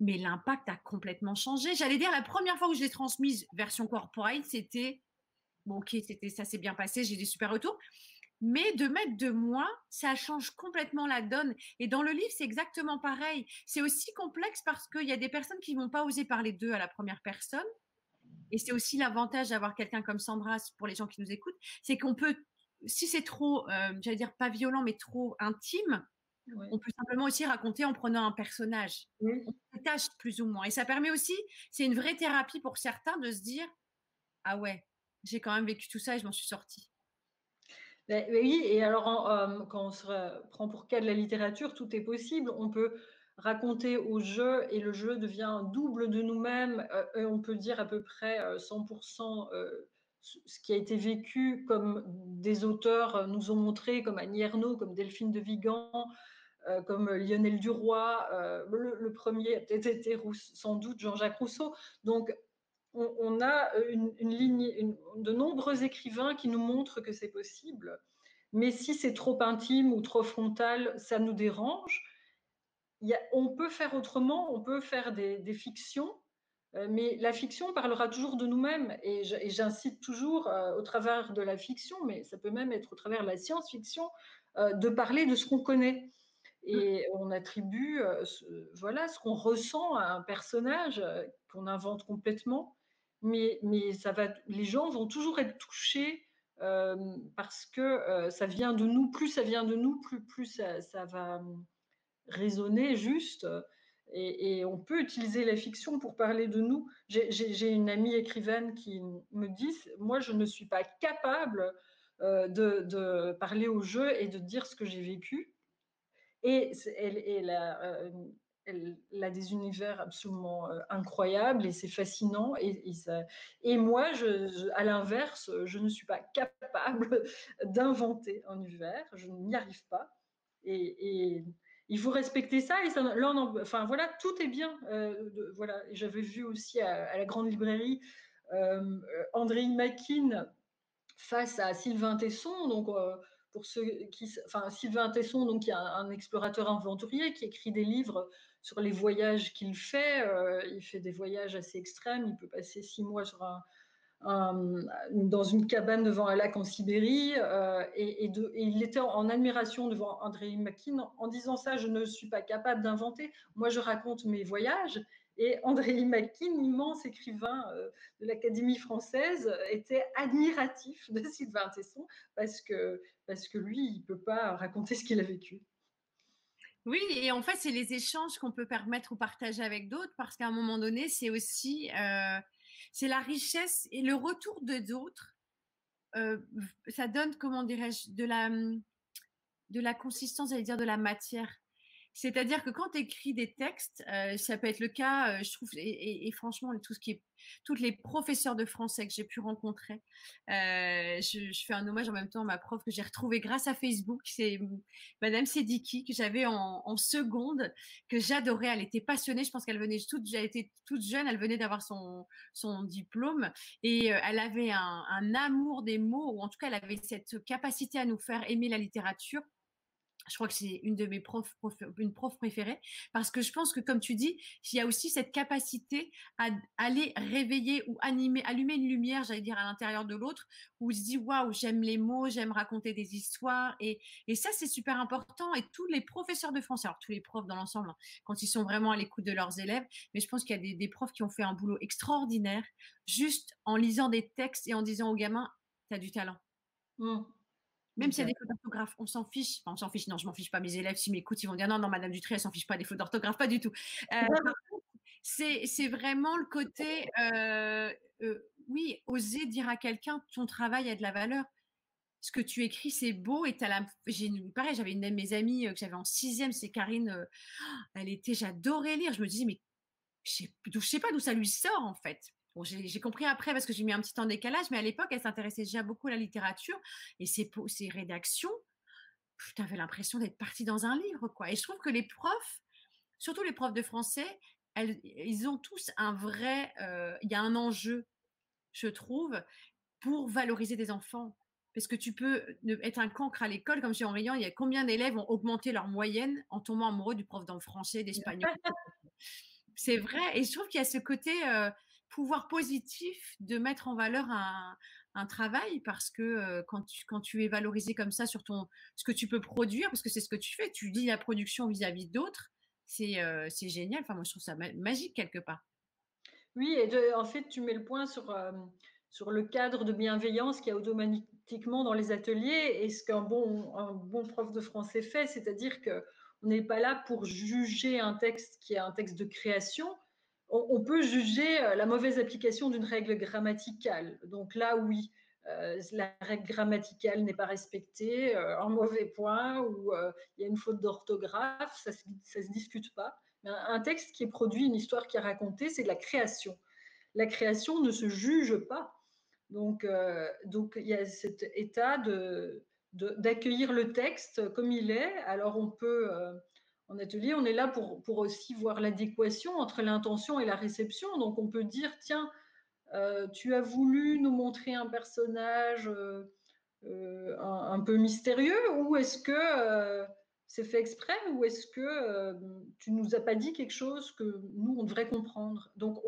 mais l'impact a complètement changé. J'allais dire, la première fois où je l'ai transmise version corporate, c'était bon, ok, c'était ça s'est bien passé, j'ai des super retours. Mais de mettre de moi, ça change complètement la donne. Et dans le livre, c'est exactement pareil. C'est aussi complexe parce qu'il y a des personnes qui vont pas oser parler d'eux à la première personne. Et c'est aussi l'avantage d'avoir quelqu'un comme Sandra pour les gens qui nous écoutent, c'est qu'on peut, si c'est trop, euh, j'allais dire pas violent, mais trop intime, on peut simplement aussi raconter en prenant un personnage. On détache plus ou moins. Et ça permet aussi, c'est une vraie thérapie pour certains de se dire Ah ouais, j'ai quand même vécu tout ça et je m'en suis sortie. Ben, ben oui, et alors euh, quand on se prend pour cas de la littérature, tout est possible. On peut raconter au jeu et le jeu devient double de nous-mêmes. Euh, on peut dire à peu près 100% euh, ce qui a été vécu comme des auteurs nous ont montré, comme Annie Ernaux, comme Delphine de Vigan, euh, comme Lionel Duroy, euh, le, premier a peut-être été sans doute Jean-Jacques Rousseau. Donc, on, a une, ligne, de nombreux écrivains qui nous montrent que c'est possible. Mais si c'est trop intime ou trop frontal, ça nous dérange. on peut faire autrement, on peut faire des, fictions mais la fiction parlera toujours de nous-mêmes. Et j'incite toujours, au travers de la fiction, mais ça peut même être au travers de la science-fiction, de parler de ce qu'on connaît. Et on attribue ce, voilà, ce qu'on ressent à un personnage qu'on invente complètement. Mais, mais ça va, les gens vont toujours être touchés parce que ça vient de nous. Plus ça vient de nous, plus, plus ça, va résonner juste. Et, on peut utiliser la fiction pour parler de nous. J'ai une amie écrivaine qui me dit, moi, je ne suis pas capable de, parler au jeu et de dire ce que j'ai vécu. Et elle, a, elle, a, des univers absolument incroyables et c'est fascinant. Et, moi, à l'inverse, je ne suis pas capable (laughs) d'inventer un univers. Je n'y arrive pas. Et, il faut respecter ça. Là, enfin voilà, tout est bien. voilà, j'avais vu aussi à, la grande librairie André Makin face à Sylvain Tesson. Donc pour ceux qui, enfin Sylvain Tesson, donc qui est un, explorateur aventurier qui écrit des livres sur les voyages qu'il fait. Euh, il fait des voyages assez extrêmes. Il peut passer six mois dans une cabane devant un lac en Sibérie euh, et, il était en admiration devant André Makin en disant ça, je ne suis pas capable d'inventer, moi je raconte mes voyages et André Makin, immense écrivain euh, de l'Académie française, était admiratif de (laughs) Sylvain Tesson parce que, parce que lui, il ne peut pas raconter ce qu'il a vécu. Oui, et en fait, c'est les échanges qu'on peut permettre ou partager avec d'autres parce qu'à un moment donné, c'est aussi euh, c'est la richesse et le retour de d'autres. Euh, ça donne, comment dirais-je, de la, de la consistance, j'allais dire de la matière. C'est-à-dire que quand tu écris des textes, euh, ça peut être le cas, euh, je trouve, et, franchement, tout ce qui est, toutes les professeurs de français que j'ai pu rencontrer, euh, je, fais un hommage en même temps à ma prof que j'ai retrouvée grâce à Facebook, c'est Madame Sediki que j'avais en, seconde, que j'adorais. Elle était passionnée. Je pense qu'elle venait toute, elle était toute jeune, elle venait d'avoir son diplôme et elle avait un, un amour des mots, ou en tout cas, elle avait cette capacité à nous faire aimer la littérature je crois que c'est une de mes profs, une prof préférée, parce que je pense que, comme tu dis, il y a aussi cette capacité à aller réveiller ou animer, allumer une lumière, j'allais dire, à l'intérieur de l'autre, où il se dit, waouh, j'aime les mots, j'aime raconter des histoires, et, et ça, c'est super important. Et tous les professeurs de français, alors tous les profs dans l'ensemble, hein, quand ils sont vraiment à l'écoute de leurs élèves, mais je pense qu'il y a des, profs qui ont fait un boulot extraordinaire, juste en lisant des textes et en disant aux gamins, tu as du talent. Mmh. Même s'il y a des fautes d'orthographe, on s'en fiche. Enfin, on s'en fiche. Non, je m'en fiche pas. Mes élèves, s'ils m'écoutent, ils vont dire non, non, Madame Dutré, elle s'en fiche pas des fautes d'orthographe, pas du tout. Euh, c'est vraiment le côté, euh, euh, oui, oser dire à quelqu'un ton travail a de la valeur. Ce que tu écris, c'est beau. Et as la, pareil, j'avais une de mes amies que j'avais en sixième, c'est Karine. elle était, j'adorais lire. Je me disais, mais je sais, sais pas d'où ça lui sort en fait j'ai compris après parce que j'ai mis un petit temps de décalage, mais à l'époque, elle s'intéressait déjà beaucoup à la littérature et ses, ses rédactions, tu avais l'impression d'être partie dans un livre, quoi. Et je trouve que les profs, surtout les profs de français, ils ont tous un vrai, euh, il y a un enjeu, je trouve, pour valoriser des enfants. Parce que tu peux être un cancre à l'école, comme chez Henriant, il y a combien d'élèves ont augmenté leur moyenne en tombant amoureux du prof dans français, d'espagnol? (laughs) C'est vrai. Et je trouve qu'il y a ce côté, euh, pouvoir positif de mettre en valeur un, travail parce que quand, tu, quand tu es valorisé comme ça sur ton, ce que tu peux produire, parce que c'est ce que tu fais, tu lis la production vis-à-vis d'autres, c'est c'est génial. Enfin, moi, je trouve ça magique quelque part. Oui, et en fait, tu mets le point sur, sur le cadre de bienveillance qu'il y a automatiquement dans les ateliers et ce qu'un bon, un bon prof de français fait, c'est-à-dire que on n'est pas là pour juger un texte qui est un texte de création, on, peut juger euh, la mauvaise application d'une règle grammaticale. Donc là, oui, euh, la règle grammaticale n'est pas respectée, euh, un mauvais point, ou il y a une faute d'orthographe, ça ne se, discute pas. Un, texte qui est produit, une histoire qui est racontée, c'est de la création. La création ne se juge pas. Donc, donc il y a cet état de, d'accueillir le texte comme il est. Alors on peut en atelier, on est là pour, aussi voir l'adéquation entre l'intention et la réception. Donc on peut dire, tiens, euh, tu as voulu nous montrer un personnage euh, euh, un, peu mystérieux ou est-ce que c'est fait exprès ou est-ce que tu nous as pas dit quelque chose que nous, on devrait comprendre? Donc,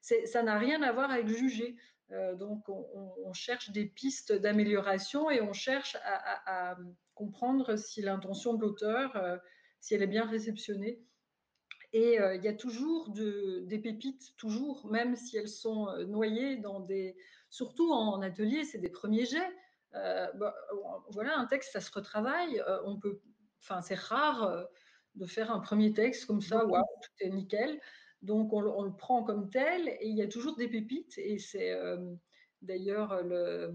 ça n'a rien à voir avec juger. donc, on, cherche des pistes d'amélioration et on cherche à, comprendre si l'intention de l'auteur, si elle est bien réceptionnée. Et il y a toujours des pépites, toujours, même si elles sont noyées dans des... Surtout en atelier, c'est des premiers jets. Bah, voilà, un texte, ça se retravaille. on peut enfin, c'est rare euh, de faire un premier texte comme ça, waouh, tout est nickel. Donc, on, le prend comme tel et il y a toujours des pépites. Et c'est euh, d'ailleurs le.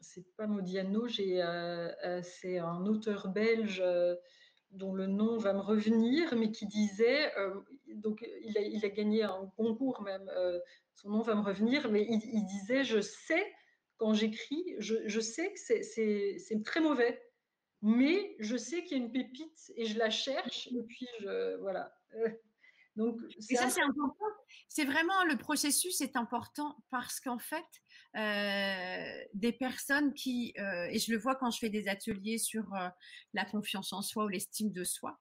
C'est pas Modiano, euh, c'est un auteur belge dont le nom va me revenir, mais qui disait, donc il a, il a, gagné un concours même, son nom va me revenir, mais il, disait, je sais, quand j'écris, je, je, sais que c'est très mauvais, mais je sais qu'il y a une pépite et je la cherche et puis je voilà. Donc et ça c'est important. C'est vraiment le processus est important parce qu'en fait euh, des personnes qui euh, et je le vois quand je fais des ateliers sur euh, la confiance en soi ou l'estime de soi.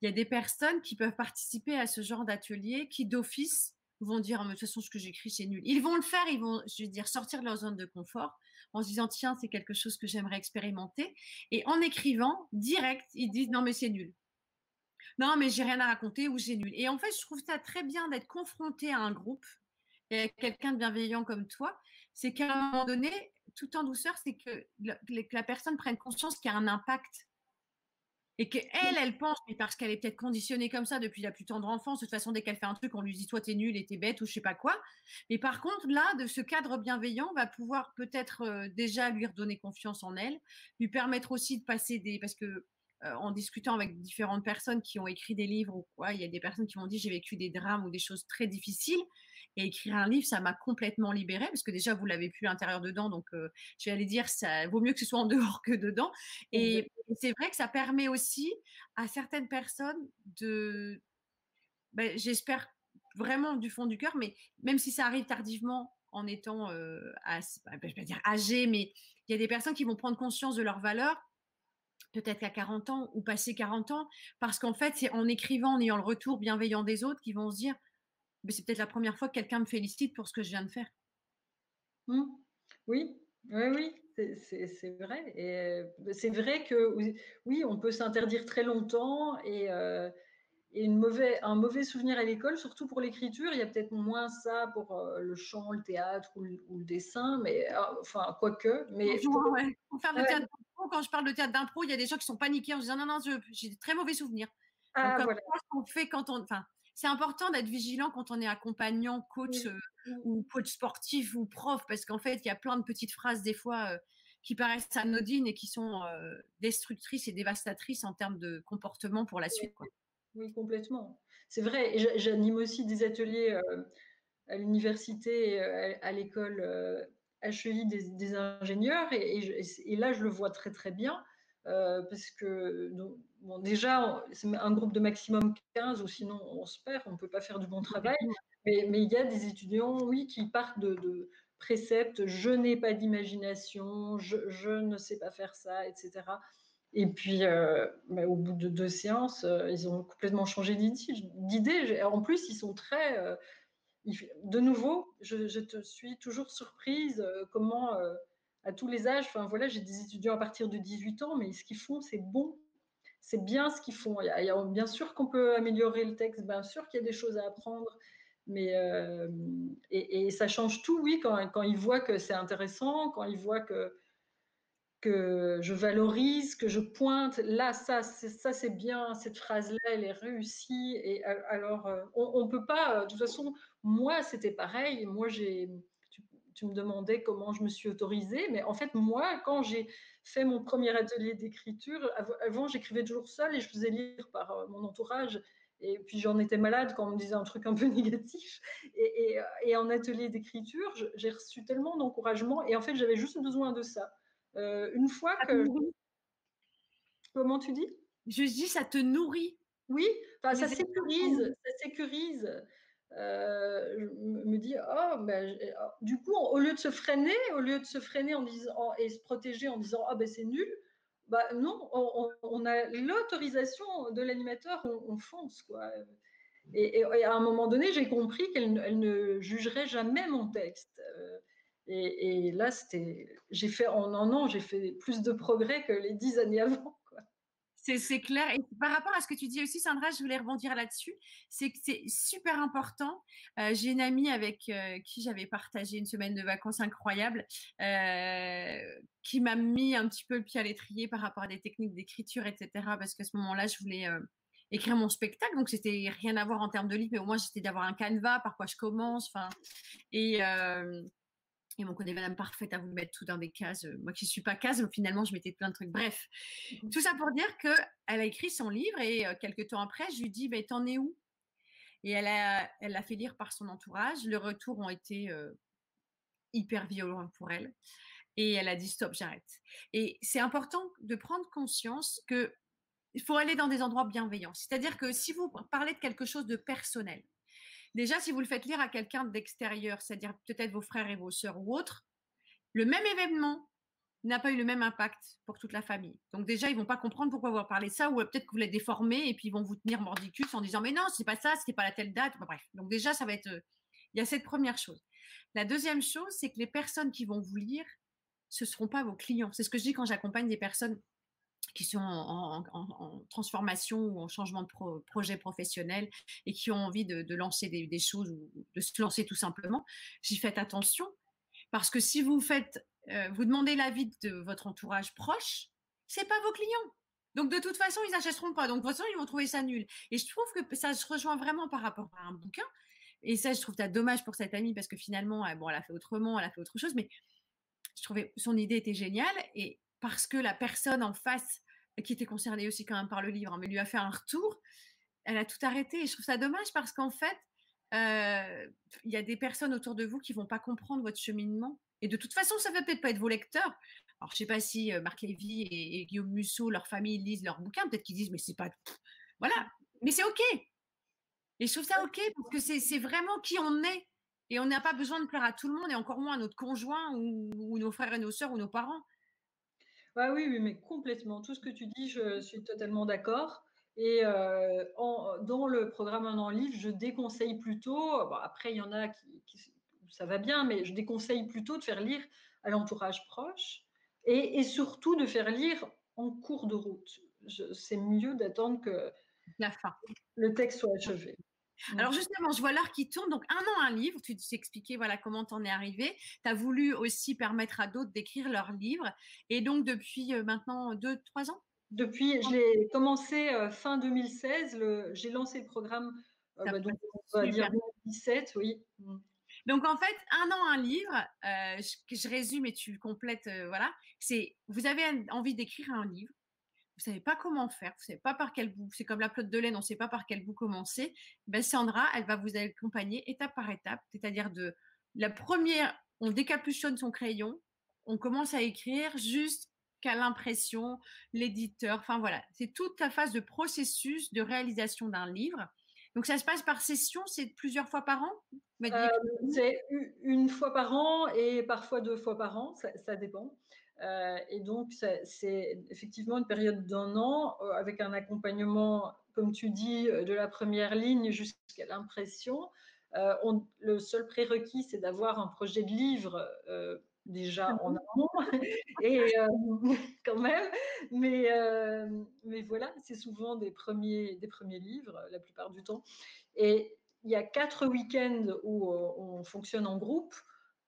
Il y a des personnes qui peuvent participer à ce genre d'atelier qui d'office vont dire de toute façon ce que j'écris c'est nul. Ils vont le faire, ils vont je veux dire sortir de leur zone de confort en se disant tiens, c'est quelque chose que j'aimerais expérimenter. Et en écrivant, direct, ils disent non, mais c'est nul. Non, mais j'ai rien à raconter ou j'ai nul. Et en fait, je trouve ça très bien d'être confronté à un groupe et à quelqu'un de bienveillant comme toi. C'est qu'à un moment donné, tout en douceur, c'est que la personne prenne conscience qu'il y a un impact et qu'elle, elle pense, mais parce qu'elle est peut-être conditionnée comme ça depuis la plus tendre enfance, de toute façon, dès qu'elle fait un truc, on lui dit toi t'es nul et t'es bête ou je sais pas quoi. Mais par contre, là, de ce cadre bienveillant va pouvoir peut-être euh, déjà lui redonner confiance en elle, lui permettre aussi de passer des, parce que euh, en discutant avec différentes personnes qui ont écrit des livres ou quoi, il y a des personnes qui m'ont dit j'ai vécu des drames ou des choses très difficiles et écrire un livre ça m'a complètement libérée parce que déjà vous l'avez plus à l'intérieur dedans donc euh, je vais aller dire ça vaut mieux que ce soit en (laughs) dehors que dedans et, c'est vrai que ça permet aussi à certaines personnes de ben, j'espère vraiment du fond du cœur mais même si ça arrive tardivement en étant euh, ben, je vais dire âgé mais il y a des personnes qui vont prendre conscience de leurs valeurs peut-être qu'à 40 ans ou passé 40 ans, parce qu'en fait, c'est en écrivant, en ayant le retour bienveillant des autres, qui vont se dire, mais c'est peut-être la première fois que quelqu'un me félicite pour ce que je viens de faire. Mmh. Oui, oui, oui, c'est vrai. Et c'est vrai que oui, on peut s'interdire très longtemps et, euh, une mauvais, un mauvais souvenir à l'école, surtout pour l'écriture. Il y a peut-être moins ça pour euh, le chant, le théâtre ou le, dessin, mais ah, enfin, quoique. Mais pour faire le théâtre quand je parle de théâtre d'impro, il y a des gens qui sont paniqués en disant non, non, j'ai des très mauvais souvenirs. Ah, voilà. qu'on fait quand on. Enfin, c'est important d'être vigilant quand on est accompagnant, coach euh, ou coach sportif ou prof, parce qu'en fait, il y a plein de petites phrases des fois euh, qui paraissent anodines et qui sont euh, destructrices et dévastatrices en termes de comportement pour la suite. Quoi. Oui, complètement. C'est vrai. J'anime aussi des ateliers à l'université, à l'école HEI des, ingénieurs et, là je le vois très très bien euh, parce que bon, déjà c'est un groupe de maximum 15 ou sinon on se perd, on ne peut pas faire du bon travail. Mais, il y a des étudiants, oui, qui partent de, préceptes je n'ai pas d'imagination, je, ne sais pas faire ça, etc. Et puis, euh, au bout de deux séances, euh, ils ont complètement changé d'idée. En plus, ils sont très de nouveau, je, te suis toujours surprise euh, comment, euh, à tous les âges, enfin voilà, j'ai des étudiants à partir de 18 ans, mais ce qu'ils font, c'est bon. C'est bien ce qu'ils font. Il bien sûr qu'on peut améliorer le texte, bien sûr qu'il y a des choses à apprendre, mais euh, et, ça change tout, oui, quand, quand ils voient que c'est intéressant, quand ils voient que que je valorise, que je pointe. Là, ça, c'est bien, cette phrase-là, elle est réussie. Et alors, euh, on ne peut pas, euh, de toute façon, moi, c'était pareil. Moi, j'ai, tu, me demandais comment je me suis autorisée, mais en fait, moi, quand j'ai fait mon premier atelier d'écriture, avant, j'écrivais toujours seule et je faisais lire par euh, mon entourage. Et puis j'en étais malade quand on me disait un truc un peu (laughs) négatif. Et en atelier d'écriture, j'ai reçu tellement d'encouragement. Et en fait, j'avais juste besoin de ça. Euh, une fois que. Comment tu dis? Je dis, ça te nourrit. Oui, enfin, ça sécurise. Ça sécurise. Euh, je me dis, oh, ben, oh, du coup, au lieu de se freiner, au lieu de se freiner en disant, et se protéger en disant, ah ben c'est nul, bah non, on, a l'autorisation de l'animateur, on, fonce quoi. Et, à un moment donné, j'ai compris qu'elle ne jugerait jamais mon texte. Euh, et, là, c'était, j'ai fait en un an, j'ai fait plus de progrès que les dix années avant. C'est clair. Et par rapport à ce que tu dis aussi, Sandra, je voulais rebondir là-dessus. C'est que c'est super important. Euh, j'ai une amie avec euh, qui j'avais partagé une semaine de vacances incroyable, euh, qui m'a mis un petit peu le pied à l'étrier par rapport à des techniques d'écriture, etc. Parce qu'à ce moment-là, je voulais écrire mon spectacle. Donc, c'était rien à voir en termes de livre, mais au moins, c'était d'avoir un canevas, par quoi je commence. Enfin, et, et mon connaît Madame Parfaite à vous mettre tout dans des cases. Euh, moi qui ne suis pas case, finalement, je mettais plein de trucs. Bref, mmh tout ça pour dire qu'elle a écrit son livre et euh, quelques temps après, je lui dis, mais t'en es où? Et elle l'a elle a fait lire par son entourage. Le retour ont été euh, hyper violents pour elle. Et elle a dit, stop, j'arrête. Et c'est important de prendre conscience que il faut aller dans des endroits bienveillants. C'est-à-dire que si vous parlez de quelque chose de personnel, Déjà, si vous le faites lire à quelqu'un d'extérieur, c'est-à-dire peut-être vos frères et vos sœurs ou autres, le même événement n'a pas eu le même impact pour toute la famille. Donc déjà, ils vont pas comprendre pourquoi vous parlez ça, ou peut-être que vous l'avez déformé et puis ils vont vous tenir mordicus en disant mais non, c'est pas ça, c'était pas la telle date. bref. Donc déjà, ça va être. Euh, il y a cette première chose. La deuxième chose, c'est que les personnes qui vont vous lire, ce seront pas vos clients. C'est ce que je dis quand j'accompagne des personnes qui sont en, transformation ou en changement de projet professionnel et qui ont envie de, lancer des, choses ou de se lancer tout simplement, j'y faites attention parce que si vous faites, euh, vous demandez l'avis de votre entourage proche, c'est pas vos clients. Donc de toute façon, ils n'achèteront pas. Donc de toute façon, ils vont trouver ça nul. Et je trouve que ça se rejoint vraiment par rapport à un bouquin. Et ça, je trouve ça dommage pour cette amie parce que finalement, bon, elle a fait autrement, elle a fait autre chose, mais je trouvais son idée était géniale et parce que la personne en face qui était concernée aussi quand même par le livre, hein, mais lui a fait un retour, elle a tout arrêté. Et je trouve ça dommage parce qu'en fait, euh, il y a des personnes autour de vous qui vont pas comprendre votre cheminement. Et de toute façon, ça ne va peut-être pas être vos lecteurs. Alors, je sais pas si euh, Marc Lévy et, Guillaume Musso, leur famille, lisent leurs bouquins. Peut-être qu'ils disent, mais c'est pas. Voilà. Mais c'est OK. Et je trouve ça OK parce que c'est vraiment qui on est. Et on n'a pas besoin de plaire à tout le monde et encore moins à notre conjoint ou, ou nos frères et nos sœurs ou nos parents. Bah oui, oui, mais complètement. Tout ce que tu dis, je suis totalement d'accord. Et euh, dans le programme Un an livre, je déconseille plutôt, après il y en a qui, ça va bien, mais je déconseille plutôt de faire lire à l'entourage proche et, surtout de faire lire en cours de route. C'est mieux d'attendre que la fin. le texte soit achevé. Alors justement, je vois l'art qui tourne. Donc un an, un livre. Tu t'es expliqué voilà comment t'en es arrivé. Tu as voulu aussi permettre à d'autres d'écrire leurs livres. Et donc depuis euh, maintenant deux, trois ans? Depuis, je l'ai commencé euh, fin 2016. j'ai lancé le programme. Euh, bah, donc, on va dire 2017, oui. Mmh. Donc en fait, un an, un livre. je, je, résume et tu complètes. voilà. C'est vous avez envie d'écrire un livre? Vous savez pas comment faire, vous savez pas par quel bout, c'est comme la pelote de laine, on sait pas par quel bout commencer, ben Sandra, elle va vous accompagner étape par étape, c'est-à-dire de la première, on décapuchonne son crayon, on commence à écrire jusqu'à l'impression, l'éditeur, enfin voilà, c'est toute la phase de processus de réalisation d'un livre. Donc ça se passe par session, c'est plusieurs fois par an? Euh, C'est une fois par an et parfois deux fois par an, ça dépend. Euh, et donc, c'est effectivement une période d'un an euh, avec un accompagnement, comme tu dis, euh, de la première ligne jusqu'à l'impression. le seul prérequis, c'est d'avoir un projet de livre déjà en mhm. amont, (laughs) et (laughs) quand même. Mais, mais voilà, c'est souvent des premiers, des premiers livres, la plupart du temps. Et il y a quatre week-ends où on fonctionne en groupe.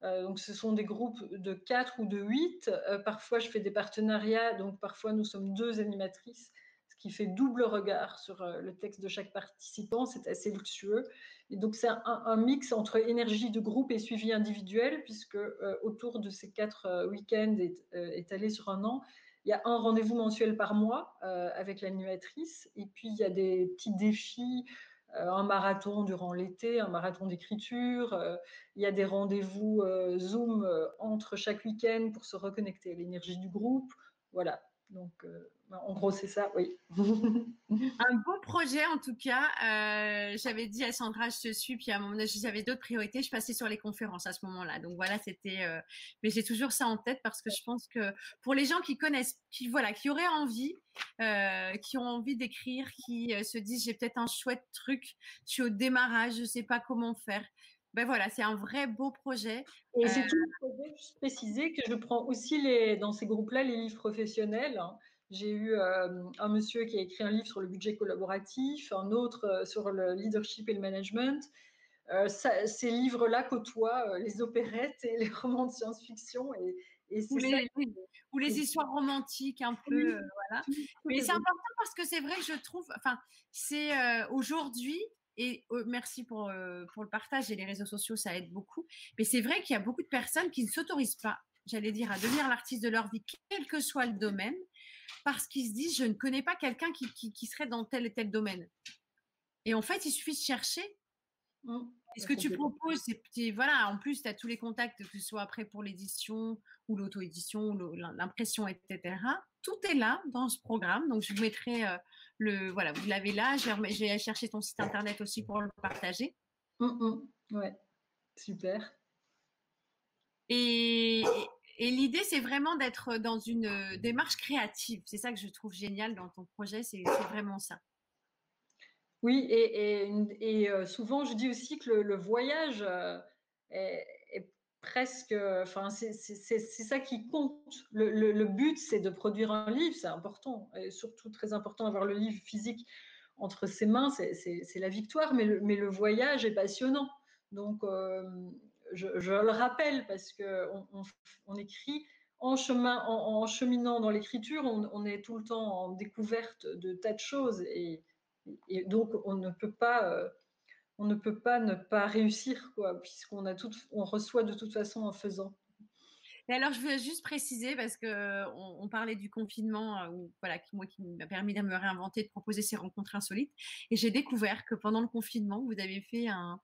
Euh, donc, ce sont des groupes de 4 ou de 8. Euh, parfois, je fais des partenariats. Donc, parfois, nous sommes deux animatrices, ce qui fait double regard sur euh, le texte de chaque participant. C'est assez luxueux. Et donc, c'est un, mix entre énergie de groupe et suivi individuel, puisque autour de ces quatre week-ends étalés sur un an, il y a un rendez-vous mensuel par mois avec l'animatrice. Et puis, il y a des petits défis un marathon durant l'été, un marathon d'écriture. Euh, il y a des rendez-vous euh, Zoom entre chaque week-end pour se reconnecter à l'énergie du groupe. Voilà, Donc, euh, en gros, c'est ça, oui. (laughs) un beau projet, en tout cas. Euh, j'avais dit à Sandra, je te suis, puis à un moment donné, j'avais d'autres priorités. Je passais sur les conférences à ce moment-là. Donc voilà, c'était. Euh, mais j'ai toujours ça en tête parce que je pense que pour les gens qui connaissent, qui voilà, qui auraient envie, qui ont envie d'écrire, qui se disent j'ai peut-être un chouette truc, je suis au démarrage, je sais pas comment faire. Ben voilà, c'est un vrai beau projet. Et c'est tout le projet, juste préciser que je prends aussi les, dans ces groupes-là les livres professionnels. Hein. J'ai eu un monsieur qui a écrit un livre sur le budget collaboratif, un autre sur le leadership et le management. ces livres-là côtoient les opérettes et (laughs) les romans de science-fiction. Et, et ou, les, ou, les, histoires romantiques un peu. voilà. Mais c'est important parce que c'est vrai que je trouve, enfin, c'est aujourd'hui, et merci pour, pour le partage et les réseaux sociaux, ça aide beaucoup. Mais c'est vrai qu'il y a beaucoup de personnes qui ne s'autorisent pas, j'allais dire, à devenir l'artiste de leur vie, quel que soit le domaine, parce qu'ils se disent, je ne connais pas quelqu'un qui, qui, serait dans tel et tel domaine. Et en fait, il suffit de chercher. Mmh. ce que tu proposes, c'est voilà, en plus, tu as tous les contacts, que ce soit après pour l'édition ou l'auto-édition ou l'impression, etc. Tout est là dans ce programme. Donc, je vous mettrai le. Voilà, vous l'avez là. Je vais, chercher ton site internet aussi pour le partager. Mmh, mmh. Ouais, super. Et, et l'idée, c'est vraiment d'être dans une euh, démarche créative. C'est ça que je trouve génial dans ton projet, c'est vraiment ça. Oui, et, et, euh, souvent, je dis aussi que le, voyage euh, est, presque, enfin, c'est ça qui compte. Le, but, c'est de produire un livre, c'est important, et surtout très important d'avoir le livre physique entre ses mains, c'est la victoire, mais le, mais le, voyage est passionnant. Donc, je, le rappelle parce qu'on on, écrit en, chemin, en, cheminant dans l'écriture, on, est tout le temps en découverte de tas de choses et, donc on ne peut pas, euh, on ne peut pas ne pas réussir quoi, puisqu'on a tout, on reçoit de toute façon en faisant. Et alors, je veux juste préciser parce que on, parlait du confinement, euh, voilà, qui, m'a permis de me réinventer, de proposer ces rencontres insolites. Et j'ai découvert que pendant le confinement, vous avez fait un,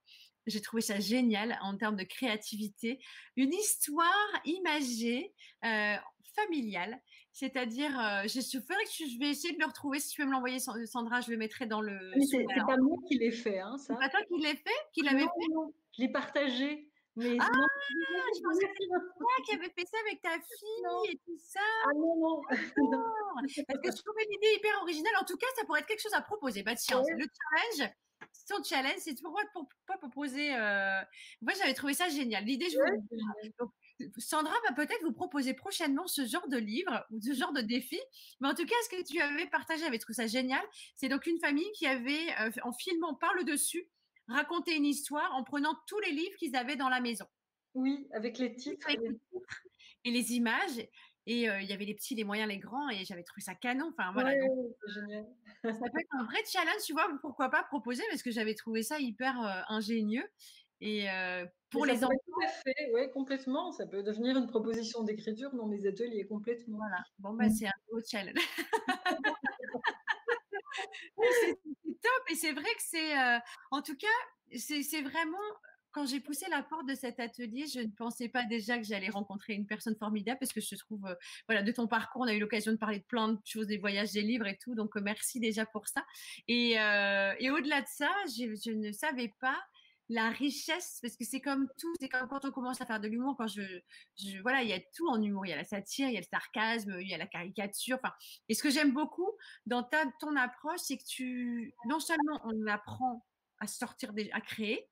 j'ai trouvé ça génial en termes de créativité. Une histoire imagée, euh, familiale. C'est-à-dire, euh, je, je, je vais essayer de le retrouver. Si tu veux me l'envoyer, Sandra, je le mettrai dans le. c'est pas moi qui l'ai fait, hein, ça. C'est pas toi qui l'ai fait, qui l'avait fait? Non, je l'ai partagé. Mais ah, je pensais que c'était toi qui avais fait ça avec ta fille et tout ça. Ah non, non. Parce que je trouvais l'idée hyper originale. En tout cas, ça pourrait être quelque chose à proposer. Bah, tiens, le challenge, son challenge, c'est pourquoi pas proposer. Euh... Moi, j'avais trouvé ça génial. L'idée, je vous... Sandra va peut-être vous proposer prochainement ce genre de livre ou ce genre de défi. Mais en tout cas, ce que tu avais partagé, avec trouvé ça génial. C'est donc une famille qui avait, euh, en filmant par le dessus, raconté une histoire en prenant tous les livres qu'ils avaient dans la maison. Oui, avec les titres. et les images. Et il y avait les petits, les moyens, les grands, et j'avais trouvé ça canon. Enfin, voilà. génial. ça peut être un vrai challenge, tu vois, pourquoi pas proposer, parce que j'avais trouvé ça hyper ingénieux. Et pour les enfants. Tout à fait, oui, complètement. Ça peut devenir une proposition d'écriture dans mes ateliers, complètement. Voilà. Bon, bah, mmh. c'est un beau challenge. (laughs) c'est top, et c'est vrai que c'est. en tout cas, c'est vraiment quand j'ai poussé la porte de cet atelier, je ne pensais pas déjà que j'allais rencontrer une personne formidable parce que je trouve, euh, voilà, de ton parcours, on a eu l'occasion de parler de plein de choses, des voyages, des livres et tout. Donc, merci déjà pour ça. Et, et au-delà de ça, je, ne savais pas la richesse, parce que c'est comme tout, c'est comme quand on commence à faire de l'humour, quand je, voilà, il y a tout en humour, il y a la satire, il y a le sarcasme, il y a la caricature, et ce que j'aime beaucoup dans ta, ton approche, c'est que tu, non seulement on apprend à sortir, à créer,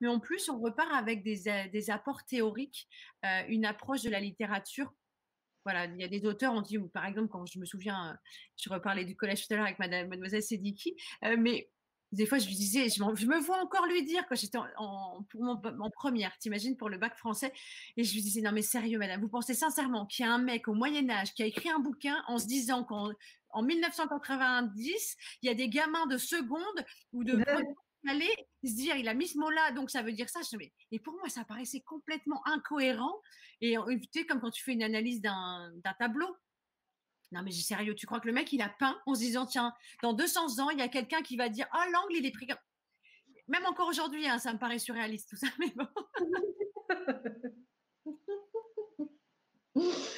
mais en plus, on repart avec des, apports théoriques, euh, une approche de la littérature. Voilà, il y a des auteurs, on dit, par exemple, quand je me souviens, je reparlais du collège tout à l'heure avec Madame, Mademoiselle Sediki, euh, mais des fois, je lui disais, je, je, me vois encore lui dire quand j'étais en, en, en, première, t'imagines, pour le bac français, et je lui disais, non mais sérieux, madame, vous pensez sincèrement qu'il y a un mec au Moyen Âge qui a écrit un bouquin en se disant qu'en en 1990, il y a des gamins de seconde ou de allait se dire, il a mis ce mot-là, donc ça veut dire ça. et pour moi, ça paraissait complètement incohérent. Et tu sais, comme quand tu fais une analyse d'un tableau. Non, mais sérieux, tu crois que le mec, il a peint en se disant, tiens, dans 200 ans, il y a quelqu'un qui va dire, ah, oh, l'angle, il est pris Même encore aujourd'hui, hein, ça me paraît surréaliste tout ça, (laughs) mais bon. (laughs)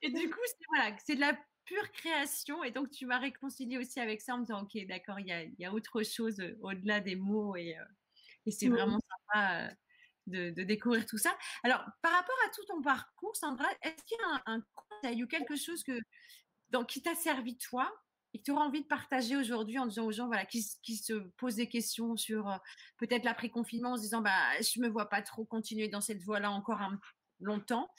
Et du coup, c'est voilà, c'est de la pure création. Et donc, tu m'as réconcilié aussi avec ça en me disant, OK, d'accord, il y a, autre chose euh, au-delà des mots. Et, et c'est vraiment sympa de, découvrir tout ça. Alors, par rapport à tout ton parcours, Sandra, est-ce qu'il y a un, conseil ou quelque chose que, donc, qui t'a servi toi et que tu auras envie de partager aujourd'hui en disant aux gens voilà, qui, se posent des questions sur euh, peut-être l'après-confinement en se disant bah, je ne me vois pas trop continuer dans cette voie-là encore un, longtemps.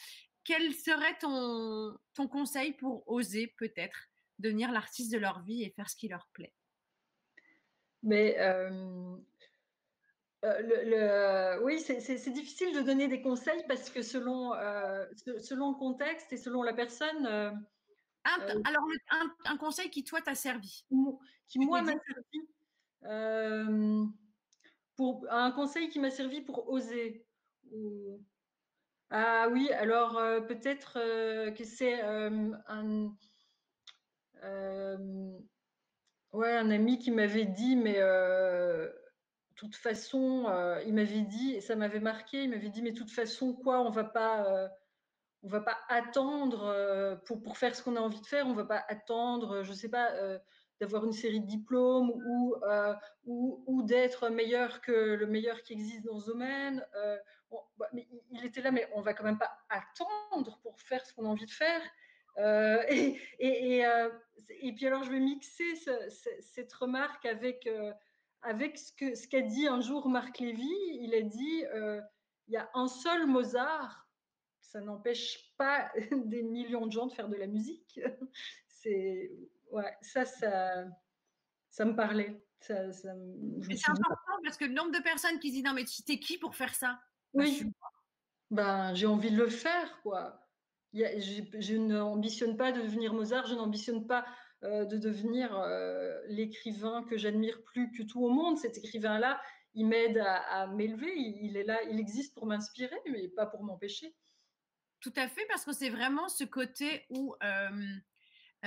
Quel serait ton, ton conseil pour oser peut-être devenir l'artiste de leur vie et faire ce qui leur plaît? Mais euh, le, oui, c'est difficile de donner des conseils parce que selon, selon le contexte et selon la personne, euh, alors, un, conseil qui, toi, t'a servi Qui, moi, m'a servi. Euh, pour, un conseil qui m'a servi pour oser. Ah oui, alors euh, peut-être que c'est un, ouais, un ami qui m'avait dit, mais toute façon, il m'avait dit, et ça m'avait marqué, il m'avait dit, mais de toute façon, quoi, on va pas on va pas attendre euh, pour, pour faire ce qu'on a envie de faire, on va pas attendre, je sais pas, euh, d'avoir une série de diplômes ou, euh, ou, ou d'être meilleur que le meilleur qui existe dans ce domaine. Bah, il était là, mais on va quand même pas attendre pour faire ce qu'on a envie de faire. Et, et, et, puis alors je vais mixer cette remarque avec, avec ce qu'a ce qu'a dit un jour Marc Lévy. Il a dit, il y a un seul Mozart ça n'empêche pas (laughs) des millions de gens de faire de la musique. (laughs) C'est ouais, ça, ça, ça me parlait. Ça, c'est important parce que le nombre de personnes qui disent non mais tu t'es qui pour faire ça? Oui. Ben, j'ai envie de le faire quoi. Je, n'ambitionne pas de devenir Mozart, je n'ambitionne pas euh, de devenir euh, l'écrivain que j'admire plus que tout au monde. Cet écrivain-là, il m'aide à, m'élever, il, est là, il existe pour m'inspirer, mais pas pour m'empêcher. Tout à fait, parce que c'est vraiment ce côté où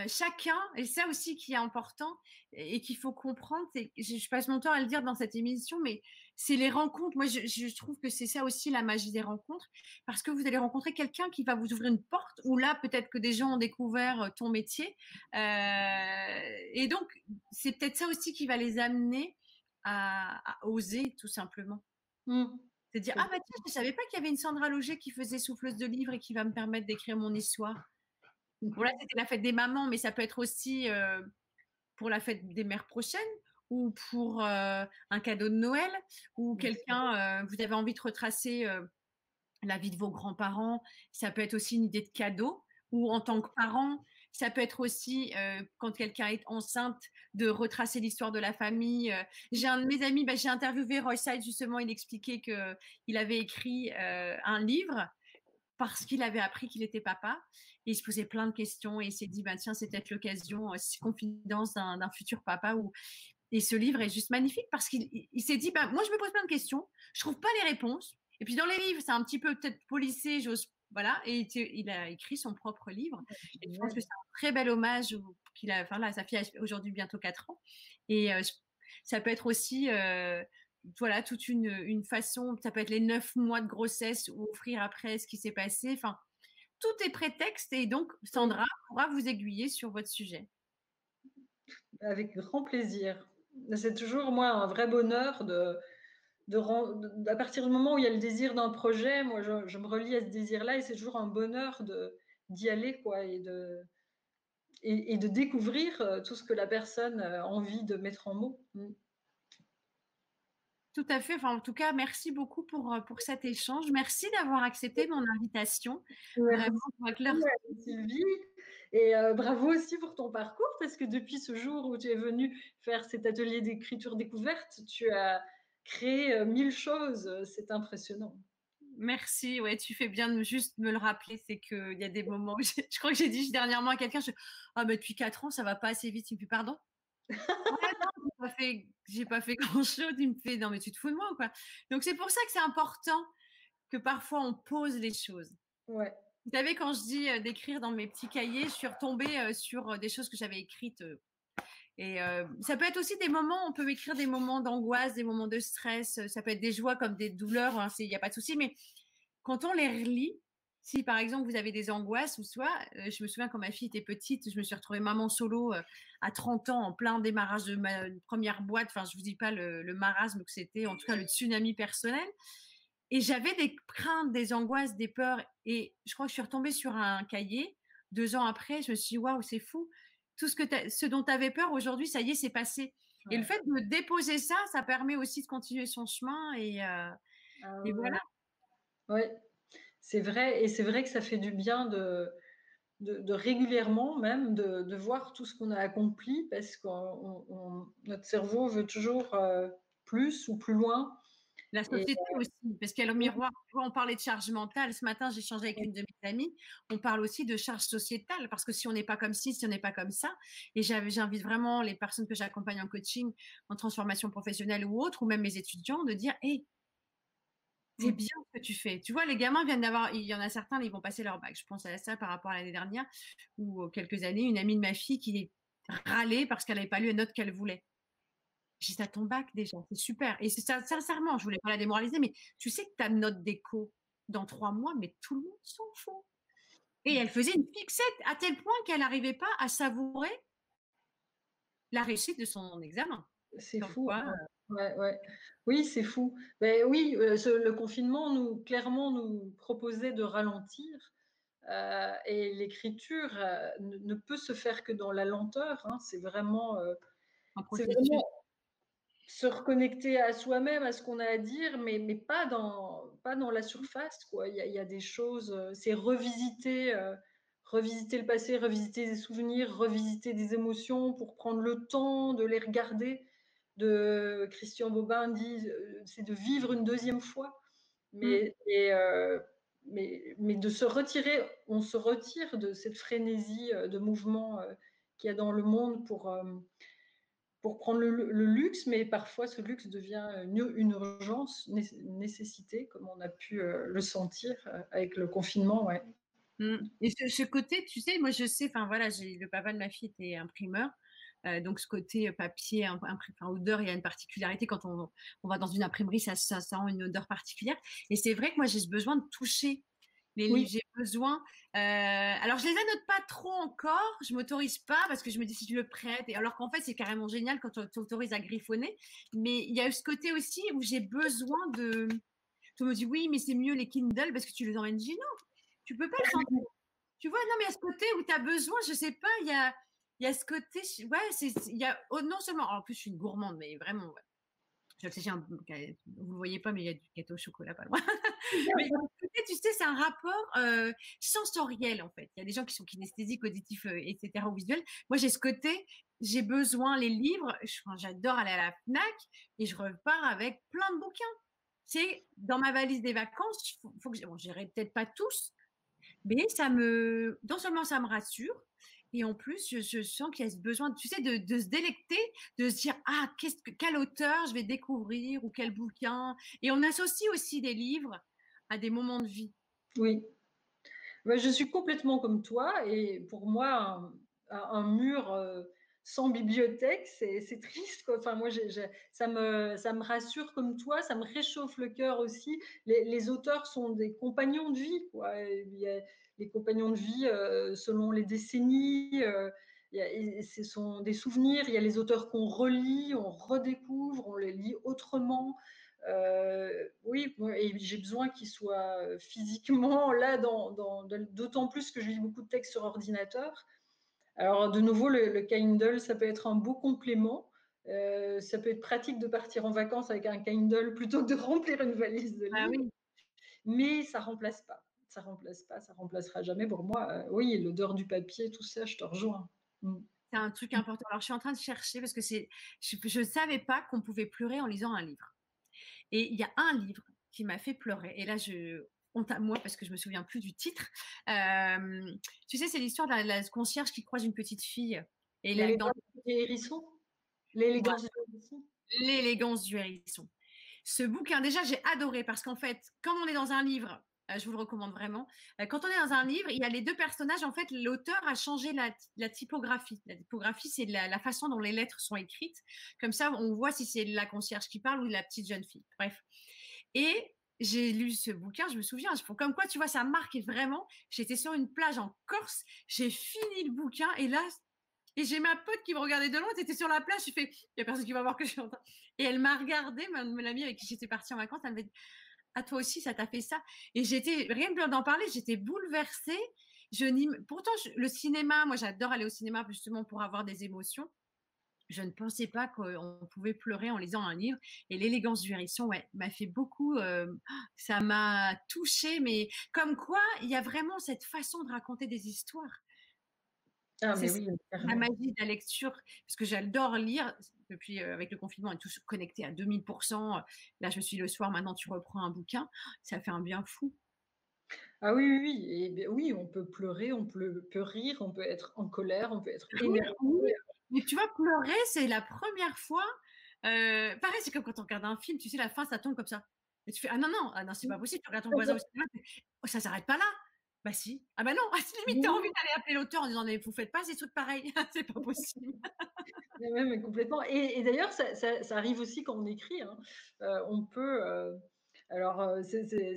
chacun, et ça aussi qui est important et, qu'il faut comprendre, je, passe mon temps à le dire dans cette émission, mais c'est les rencontres. Moi, je, trouve que c'est ça aussi la magie des rencontres, parce que vous allez rencontrer quelqu'un qui va vous ouvrir une porte, ou là, peut-être que des gens ont découvert ton métier. et donc, c'est peut-être ça aussi qui va les amener à, oser, tout simplement. Mmh. C'est dire, ah bah tiens, je ne savais pas qu'il y avait une Sandra Loger qui faisait souffleuse de livres et qui va me permettre d'écrire mon histoire. Voilà, c'était la fête des mamans, mais ça peut être aussi euh, pour la fête des mères prochaines ou pour euh, un cadeau de Noël ou quelqu'un, euh, vous avez envie de retracer la vie de vos grands-parents. Ça peut être aussi une idée de cadeau ou en tant que parent, ça peut être aussi euh, quand quelqu'un est enceinte de retracer l'histoire de la famille. Euh. J'ai un de mes amis, bah, j'ai interviewé Roy Side justement, il expliquait que il avait écrit euh, un livre parce qu'il avait appris qu'il était papa et il se posait plein de questions et il s'est dit bah tiens c'est peut-être l'occasion, confidence d'un futur papa ou et ce livre est juste magnifique parce qu'il s'est dit bah, moi je me pose plein de questions, je trouve pas les réponses et puis dans les livres c'est un petit peu peut-être policé, j'ose voilà, et il a écrit son propre livre. Et je pense que c'est un très bel hommage qu'il a. Enfin là, sa fille a aujourd'hui bientôt 4 ans. Et ça peut être aussi, voilà, toute une, façon. Ça peut être les 9 mois de grossesse ou offrir après ce qui s'est passé. Enfin, tout est prétexte. Et donc, Sandra pourra vous aiguiller sur votre sujet. Avec grand plaisir. C'est toujours, moi, un vrai bonheur de de, à partir du moment où il y a le désir d'un projet, moi, je, me relie à ce désir-là et c'est toujours un bonheur d'y aller, quoi, et de, et, de découvrir euh, tout ce que la personne a envie de mettre en mots. Mm. Tout à fait. Enfin, en tout cas, merci beaucoup pour, euh, pour cet échange. Merci d'avoir accepté mon invitation. Bravo, Sylvie. Et euh, bravo aussi pour ton parcours, parce que depuis ce jour où tu es venue faire cet atelier d'écriture découverte, tu as, créer mille choses. C'est impressionnant. Merci, ouais, tu fais bien de juste me le rappeler. C'est qu'il y a des moments où (laughs) je crois que j'ai dit dernièrement à quelqu'un, ah, mais depuis 4 ans, ça va pas assez vite. Il me fait pardon? ouais, non, j'ai pas fait, j'ai pas fait (laughs) grand chose. Il me fait, non, mais tu te fous de moi ou quoi? Donc, c'est pour ça que c'est important que parfois on pose les choses. Ouais. Vous savez, quand je dis d'écrire dans mes petits cahiers, je suis retombée sur des choses que j'avais écrites et ça peut être aussi des moments, on peut écrire des moments d'angoisse, des moments de stress, ça peut être des joies comme des douleurs, il hein, n'y a pas de souci, mais quand on les relit, si par exemple vous avez des angoisses ou soit, je me souviens quand ma fille était petite, je me suis retrouvée maman solo à 30 ans en plein démarrage de ma première boîte. Enfin, je vous dis pas le marasme que c'était, en tout cas le tsunami personnel. Et j'avais des craintes, des angoisses, des peurs. Et je crois que je suis retombée sur un cahier. Deux ans après, je me suis dit, waouh, c'est fou. Tout ce, que ce dont tu avais peur, aujourd'hui, ça y est, c'est passé. Et le fait de déposer ça, ça permet aussi de continuer son chemin. Et, euh, ah et voilà. Oui, c'est vrai, et c'est vrai que ça fait du bien de, de, régulièrement même de, de, voir tout ce qu'on a accompli parce que notre cerveau veut toujours euh, plus ou plus loin. La société euh, aussi, parce qu'il y a le miroir. On parlait de charge mentale. Ce matin, j'ai échangé avec une de mes amies. On parle aussi de charge sociétale, parce que si on n'est pas comme ci, si on n'est pas comme ça, et j'invite vraiment les personnes que j'accompagne en coaching, en transformation professionnelle ou autre, ou même mes étudiants, de dire, hé, c'est mmh. bien ce que tu fais. Tu vois, les gamins viennent d'avoir, il y en a certains, ils vont passer leur bac. Je pense à ça par rapport à l'année dernière ou quelques années, une amie de ma fille qui râlait parce qu'elle n'avait pas lu les notes qu'elle voulait. J'ai dit, ton bac déjà, c'est super. Et sincèrement, je voulais pas la démoraliser, mais tu sais que ta note d'écho dans trois mois, mais tout le monde s'en fout. Et elle faisait une fixette à tel point qu'elle n'arrivait pas à savourer la réussite de son examen. C'est fou. Hein. Ouais, ouais. Oui, c'est fou. Mais oui, euh, le confinement nous clairement nous proposait de ralentir. Euh, et l'écriture euh, ne, peut se faire que dans la lenteur. Hein. C'est vraiment, vraiment, se reconnecter à soi-même, à ce qu'on a à dire, mais, mais pas, dans, pas dans la surface. Quoi. Il, y a, il y a des choses, c'est revisiter, revisiter le passé, revisiter des souvenirs, revisiter des émotions pour prendre le temps de les regarder de Christian Bobin dit euh, c'est de vivre une deuxième fois. Mais, mm. euh, mais, mais, de se retirer, on se retire de cette frénésie euh, de mouvement qu'il y a dans le monde pour, pour prendre le, luxe, mais parfois ce luxe devient une, urgence, une nécessité, comme on a pu le sentir avec le confinement. Ouais. Mm. Et ce, ce, côté, tu sais, moi je sais, enfin voilà, le papa de ma fille était imprimeur. Euh, donc ce côté papier, enfin, odeur, il y a une particularité quand on, va dans une imprimerie, ça, ça, une odeur particulière. Et c'est vrai que moi j'ai ce besoin de toucher les livres, j'ai besoin. Euh, alors je les annote pas trop encore, je m'autorise pas parce que je me dis si tu le prêtes. Et alors qu'en fait c'est carrément génial quand tu t'autorises à griffonner. Mais il y a eu ce côté aussi où j'ai besoin de. Tu me dis oui, mais c'est mieux les Kindle parce que tu les emmènes. Je dis non, tu peux pas le (laughs) Tu vois, non, mais à ce côté où tu as besoin, je sais pas, il y a, il y a ce côté, ouais, c'est, il y a oh, non seulement, en plus je suis une gourmande, mais vraiment, ouais. Je sais, un, vous le voyez pas, mais il y a du gâteau au chocolat pas loin. (laughs) mais tu sais, c'est un rapport euh, sensoriel en fait. Il y a des gens qui sont kinesthésiques, auditifs, euh, etc. ou visuels. Moi, j'ai ce côté, j'ai besoin les livres. J'adore aller à la Fnac et je repars avec plein de bouquins. C'est dans ma valise des vacances. Faut, faut que, bon, j'irai peut-être pas tous, mais ça me, non seulement ça me rassure, et en plus, je, sens qu'il y a ce besoin, tu sais, de, se délecter, de se dire ah qu'est-ce que quel auteur je vais découvrir ou quel bouquin. Et on associe aussi des livres à des moments de vie. Oui, je suis complètement comme toi et pour moi un, mur euh, sans bibliothèque, c'est triste. Enfin, moi, ça, me, ça me rassure comme toi, ça me réchauffe le cœur aussi. Les, auteurs sont des compagnons de vie. Il y a les compagnons de vie euh, selon les décennies. Euh, ce sont des souvenirs. Il y a les auteurs qu'on relit, on redécouvre, on les lit autrement. Euh, oui, et j'ai besoin qu'ils soient physiquement là, d'autant plus que je lis beaucoup de textes sur ordinateur. Alors, de nouveau, le, Kindle, ça peut être un beau complément. Euh, ça peut être pratique de partir en vacances avec un Kindle (laughs) plutôt que de remplir une valise de ah livres. Mais ça remplace pas. Ça remplace pas, ça remplacera jamais pour moi. Euh, oui, l'odeur du papier, tout ça, je te rejoins. Mm. C'est un truc important. Alors, je suis en train de chercher parce que c'est, je ne savais pas qu'on pouvait pleurer en lisant un livre. Et il y a un livre qui m'a fait pleurer. Et là, je, honte à moi parce que je me souviens plus du titre. tu sais, c'est l'histoire de la, concierge qui croise une petite fille. Et l'élégance du hérisson? L'élégance du hérisson? L'élégance du hérisson. Ce bouquin, déjà, j'ai adoré parce qu'en fait, quand on est dans un livre, je vous le recommande vraiment. Euh, quand on est dans un livre, il y a les deux personnages. En fait, l'auteur a changé la, typographie. La typographie, c'est la, façon dont les lettres sont écrites. Comme ça, on voit si c'est la concierge qui parle ou la petite jeune fille. Bref. Et j'ai lu ce bouquin, je me souviens, comme quoi, tu vois, ça marque vraiment. J'étais sur une plage en Corse, j'ai fini le bouquin et là, et j'ai ma pote qui me regardait de loin, était sur la plage, je fais, il n'y a personne qui va voir que je suis en train. Et elle m'a regardé, l'amie avec qui j'étais partie en vacances, elle m'a dit, à ah, toi aussi, ça t'a fait ça? Et j'étais, rien que d'en parler, j'étais bouleversée. Je Pourtant, le cinéma, moi, j'adore aller au cinéma justement pour avoir des émotions je ne pensais pas qu'on pouvait pleurer en lisant un livre. Et l'élégance du hérisson, ouais, m'a fait beaucoup. ça m'a touchée, mais comme quoi, il y a vraiment cette façon de raconter des histoires. Ah, c'est la magie de la lecture, parce que j'adore lire. Depuis, avec le confinement, on est tous connectés à 2000%. Là, je suis le soir, maintenant tu reprends un bouquin. Ça fait un bien fou. Ah oui, oui, oui. Et oui, on peut pleurer, on peut, peut, rire, on peut être en colère, on peut être énervé. Mais tu vois, pleurer, c'est la première fois. Euh, pareil, c'est comme quand on regarde un film, tu sais, la fin, ça tombe comme ça. Et tu fais Ah non, non, ah non c'est pas possible, tu regardes ton voisin au cinéma, oh, ça s'arrête pas là. Bah si. Ah bah non, ah, limite, t'as envie d'aller appeler l'auteur en disant Mais vous faites pas ces trucs pareils, (laughs) c'est pas possible. (laughs) mais complètement. Et, d'ailleurs, ça, ça, arrive aussi quand on écrit. Hein. Euh, on peut. Euh, alors,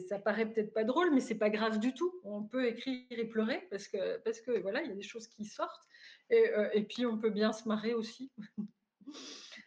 ça paraît peut-être pas drôle, mais c'est pas grave du tout. On peut écrire et pleurer parce que, parce que voilà, il y a des choses qui sortent. Et, et puis, on peut bien se marrer aussi. (laughs)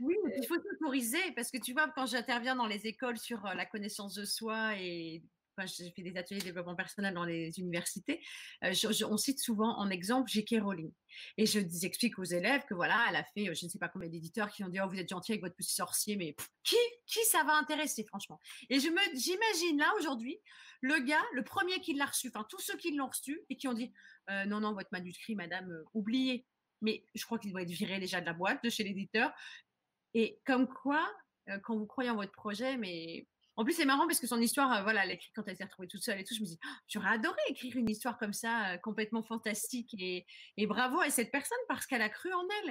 Oui, il faut s'autoriser parce que tu vois, quand j'interviens dans les écoles sur la connaissance de soi et j'ai fait des ateliers de développement personnel dans les universités, euh, on cite souvent en exemple J.K. Rowling. Et je explique aux élèves que voilà, elle a fait, euh, je ne sais pas combien d'éditeurs qui ont dit, oh, vous êtes gentil avec votre petit sorcier, mais qui, qui ça va intéresser, franchement? Et je me, j'imagine là, aujourd'hui, le gars, le premier qui l'a reçu, enfin, tous ceux qui l'ont reçu et qui ont dit, euh, non, non, votre manuscrit, madame, oubliez. Mais je crois qu'il doit être viré déjà de la boîte, de chez l'éditeur. Et comme quoi, quand vous croyez en votre projet, mais en plus, c'est marrant parce que son histoire, euh, voilà, elle écrit quand elle s'est retrouvée toute seule et tout. Je me dis, oh, j'aurais adoré écrire une histoire comme ça, euh, complètement fantastique. Et, bravo à cette personne parce qu'elle a cru en elle.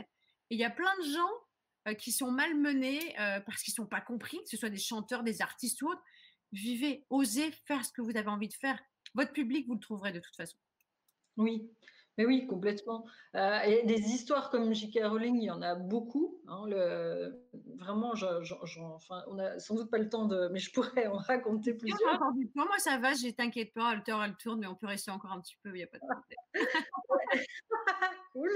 Et il y a plein de gens euh, qui sont malmenés parce qu'ils ne sont pas compris, que ce soit des chanteurs, des artistes ou autres. Vivez, osez faire ce que vous avez envie de faire. Votre public, vous le trouverez de toute façon. Oui, mais oui, complètement. Euh, et des histoires comme J.K. Rowling, il y en a beaucoup. Hein, le, vraiment, enfin, on n'a sans doute pas le temps de, mais je pourrais en raconter plusieurs. moi, ça va, je t'inquiète pas, le temps elle tourne, mais on peut rester encore un petit peu, il n'y a pas de problème. (laughs) (laughs) cool.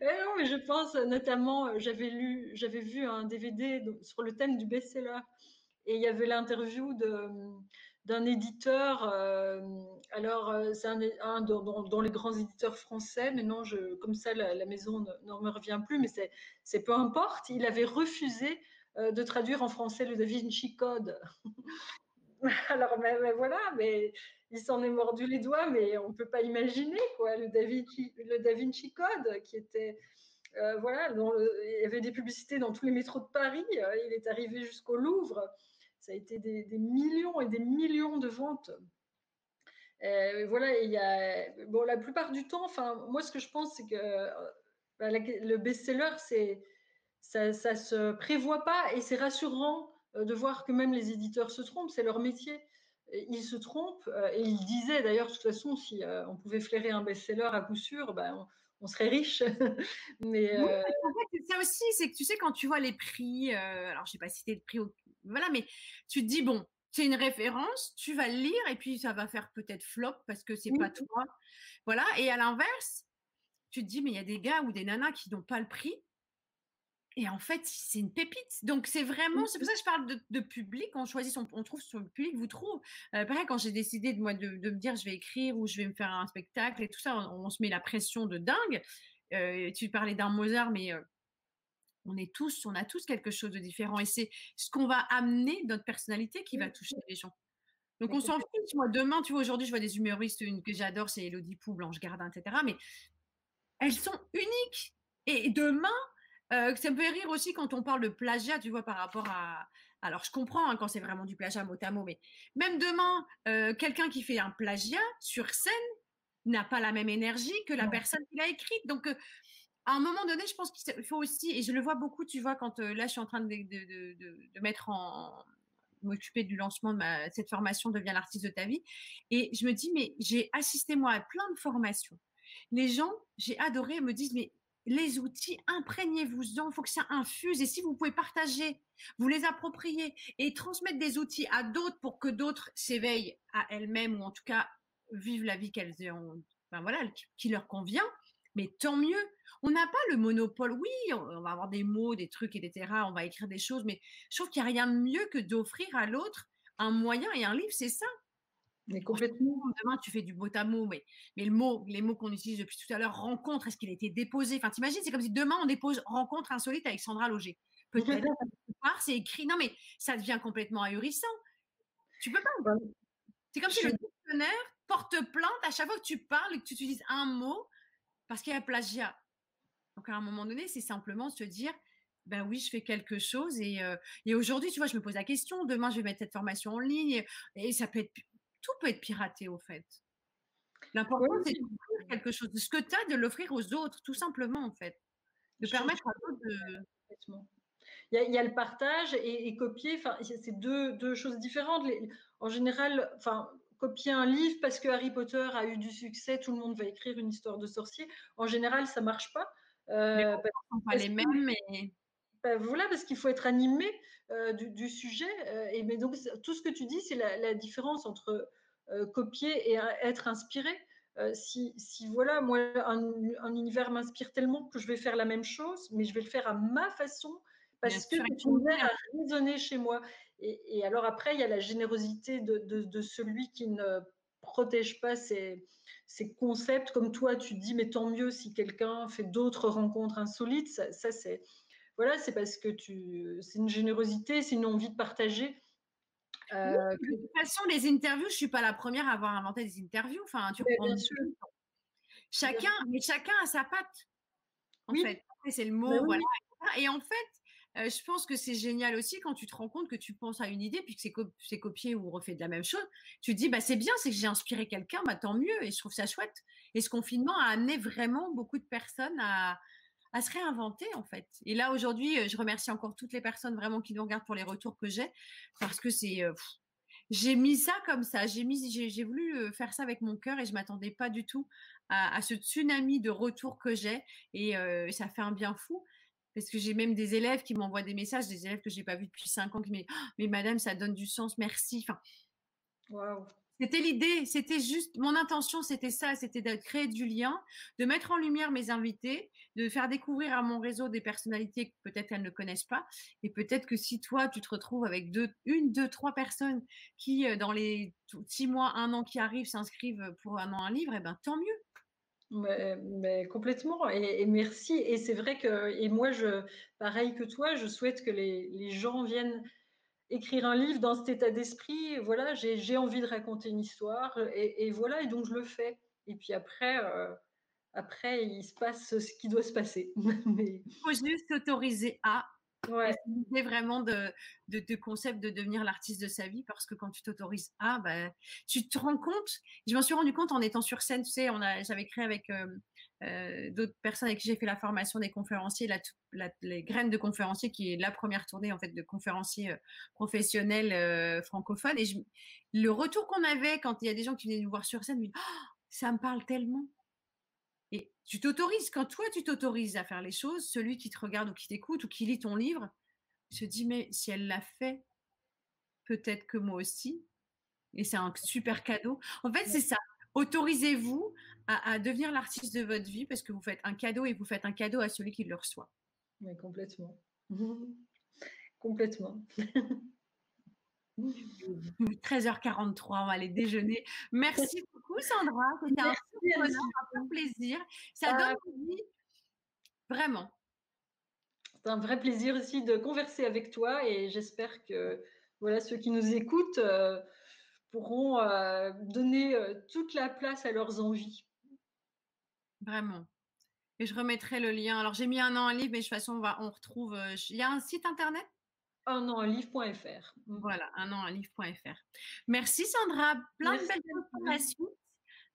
et non, mais je pense notamment, j'avais lu, j'avais vu un DVD sur le thème du best-seller, et il y avait l'interview de d'un éditeur. Euh, alors, euh, c'est un, dans, les grands éditeurs français, mais non, comme ça, la, maison ne, me revient plus, mais c'est peu importe. Il avait refusé euh, de traduire en français le Da Vinci Code. (laughs) alors, mais, voilà, mais il s'en est mordu les doigts, mais on ne peut pas imaginer, quoi, le Da Vinci, le da Vinci Code, qui était. voilà, il y avait des publicités dans tous les métros de Paris. il est arrivé jusqu'au Louvre ça a été des, millions et des millions de ventes. Euh, voilà, il y a, bon, la plupart du temps, enfin, moi, ce que je pense, c'est que bah, le best-seller, c'est, ça, ça se prévoit pas et c'est rassurant euh, de voir que même les éditeurs se trompent, c'est leur métier. Ils se trompent euh, et ils disaient d'ailleurs, de toute façon, si on pouvait flairer un best-seller à coup sûr, ben, on serait riche. (laughs) mais euh... ça aussi, c'est que tu sais, quand tu vois les prix, euh, alors je sais pas citer le prix, voilà, mais tu te dis, bon, c'est une référence, tu vas le lire et puis ça va faire peut-être flop parce que c'est pas toi. Voilà. Et à l'inverse, tu te dis, mais il y a des gars ou des nanas qui n'ont pas le prix et en fait, c'est une pépite. Donc, c'est vraiment, c'est pour ça que je parle de, public. On choisit son, on trouve son public, vous trouve. Euh, pareil, quand j'ai décidé de, moi, de, me dire, je vais écrire ou je vais me faire un spectacle et tout ça, on, se met la pression de dingue. Euh, tu parlais d'un Mozart, mais euh, on est tous, on a tous quelque chose de différent. Et c'est ce qu'on va amener, notre personnalité, qui va toucher les gens. Donc, on s'en fiche. Moi, demain, tu vois, aujourd'hui, je vois des humoristes, une que j'adore, c'est Elodie Pou, Blanche Gardin, etc. Mais elles sont uniques. Et demain, euh, ça me fait rire aussi quand on parle de plagiat, tu vois, par rapport à. Alors, je comprends hein, quand c'est vraiment du plagiat mot à mot, mais même demain, euh, quelqu'un qui fait un plagiat sur scène n'a pas la même énergie que la personne qui l'a écrite. Donc, euh, à un moment donné, je pense qu'il faut aussi, et je le vois beaucoup, tu vois, quand là, je suis en train de, mettre en m'occuper du lancement de cette formation devient l'artiste de ta vie et je me dis mais j'ai assisté moi à plein de formations les gens j'ai adoré me disent mais les outils, imprégnez-vous-en, il faut que ça infuse. Et si vous pouvez partager, vous les approprier et transmettre des outils à d'autres pour que d'autres s'éveillent à elles-mêmes ou en tout cas vivent la vie qu'elles ont, ben voilà, qui leur convient, mais tant mieux. On n'a pas le monopole. Oui, on va avoir des mots, des trucs, etc. On va écrire des choses, mais je trouve qu'il n'y a rien de mieux que d'offrir à l'autre un moyen et un livre, c'est ça. Mais complètement. Demain, tu fais du mot à mot, mais, mais le mot, les mots qu'on utilise depuis tout à l'heure, rencontre, est-ce qu'il a été déposé? Enfin, t'imagines, c'est comme si demain on dépose rencontre insolite avec Sandra Loger. (laughs) Peut-être c'est écrit. Non, mais ça devient complètement ahurissant. Tu peux pas. C'est comme si le dictionnaire porte plainte à chaque fois que tu parles et que tu utilises un mot parce qu'il y a plagiat. Donc à un moment donné, c'est simplement se dire, ben oui, je fais quelque chose et, euh, et aujourd'hui, tu vois, je me pose la question. Demain, je vais mettre cette formation en ligne et, ça peut être tout peut être piraté au fait. L'important, c'est d'offrir quelque chose, de ce que tu as, de l'offrir aux autres, tout simplement en fait. De permettre à d'autres de. Il y, a, le partage et, copier, enfin, c'est deux, deux, choses différentes. en général, enfin, copier un livre parce que Harry Potter a eu du succès, tout le monde va écrire une histoire de sorcier. En général, ça marche pas. Euh, sont pas les mêmes, mais ben voilà, parce qu'il faut être animé euh, du, sujet. Euh, et mais donc tout ce que tu dis, c'est la, différence entre copier et être inspiré. Si, si, voilà, moi, un, un univers m'inspire tellement que je vais faire la même chose, mais je vais le faire à ma façon parce que cet univers a résonné chez moi. Et, alors après, il y a la générosité de, celui qui ne protège pas ses, concepts. Comme toi, tu dis, mais tant mieux si quelqu'un fait d'autres rencontres insolites. Ça, c'est voilà, c'est parce que tu, c'est une générosité, c'est une envie de partager. Euh, de toute façon, les interviews, je suis pas la première à avoir inventé des interviews. Enfin, tu comprends. Chacun, mais chacun a sa patte. En fait, c'est le mot, voilà. Et en fait, je pense que c'est génial aussi quand tu te rends compte que tu penses à une idée puis que c'est, copié ou refait de la même chose. Tu te dis, bah, c'est bien, c'est que j'ai inspiré quelqu'un, bah, tant mieux. Et je trouve ça chouette. Et ce confinement a amené vraiment beaucoup de personnes à, se réinventer, en fait. Et là, aujourd'hui, je remercie encore toutes les personnes vraiment qui nous regardent pour les retours que j'ai parce que c'est. j'ai mis ça comme ça. J'ai, voulu faire ça avec mon cœur et je m'attendais pas du tout à, ce tsunami de retours que j'ai. Et ça fait un bien fou. Parce que j'ai même des élèves qui m'envoient des messages, des élèves que je n'ai pas vus depuis cinq ans, qui me disent «Oh, Mais madame, ça donne du sens, merci. Enfin, C'était l'idée, c'était juste, mon intention, c'était ça, c'était de créer du lien, de mettre en lumière mes invités, de faire découvrir à mon réseau des personnalités que peut-être elles ne connaissent pas. Et peut-être que si toi, tu te retrouves avec deux, une, deux, trois personnes qui, euh, dans les six mois, un an qui arrivent, s'inscrivent pour un an un livre, eh ben tant mieux. Mais, complètement, et, merci. Et c'est vrai que, et moi, je, pareil que toi, je souhaite que les, gens viennent écrire un livre dans cet état d'esprit. Voilà, j'ai envie de raconter une histoire, et, voilà, et donc je le fais. Et puis après, euh, après, il se passe ce qui doit se passer. (laughs) Il faut juste s'autoriser à Ouais. C'est vraiment de, de, concept de devenir l'artiste de sa vie? Parce que quand tu t'autorises à, bah, tu te rends compte? Je m'en suis rendu compte en étant sur scène. Tu sais, on a, j'avais créé avec euh, euh, d'autres personnes avec qui j'ai fait la formation des conférenciers, les graines de conférenciers, qui est la première tournée en fait de conférenciers euh, professionnels francophones. Et le retour qu'on avait quand il y a des gens qui venaient nous voir sur scène, «Oh, ça me parle tellement. Et tu t'autorises, quand toi tu t'autorises à faire les choses, celui qui te regarde ou qui t'écoute ou qui lit ton livre se dit mais si elle l'a fait, peut-être que moi aussi. Et c'est un super cadeau. En fait, c'est ça. Autorisez-vous à, devenir l'artiste de votre vie parce que vous faites un cadeau et vous faites un cadeau à celui qui le reçoit. Mais complètement. (laughs) complètement. (laughs) (laughs) 13h43, on va aller déjeuner. Merci (laughs) beaucoup, Sandra. C'était un, plaisir. Ça donne envie, vraiment. C'est un vrai plaisir aussi de converser avec toi et j'espère que voilà, ceux qui nous écoutent euh, pourront euh, donner euh, toute la place à leurs envies. Vraiment. Et je remettrai le lien. Alors, j'ai mis un an en livre, mais de toute façon, on, va, on retrouve. il y a un site internet? Un an livre.fr. Voilà, un an livre.fr. Merci Sandra, plein de belles informations.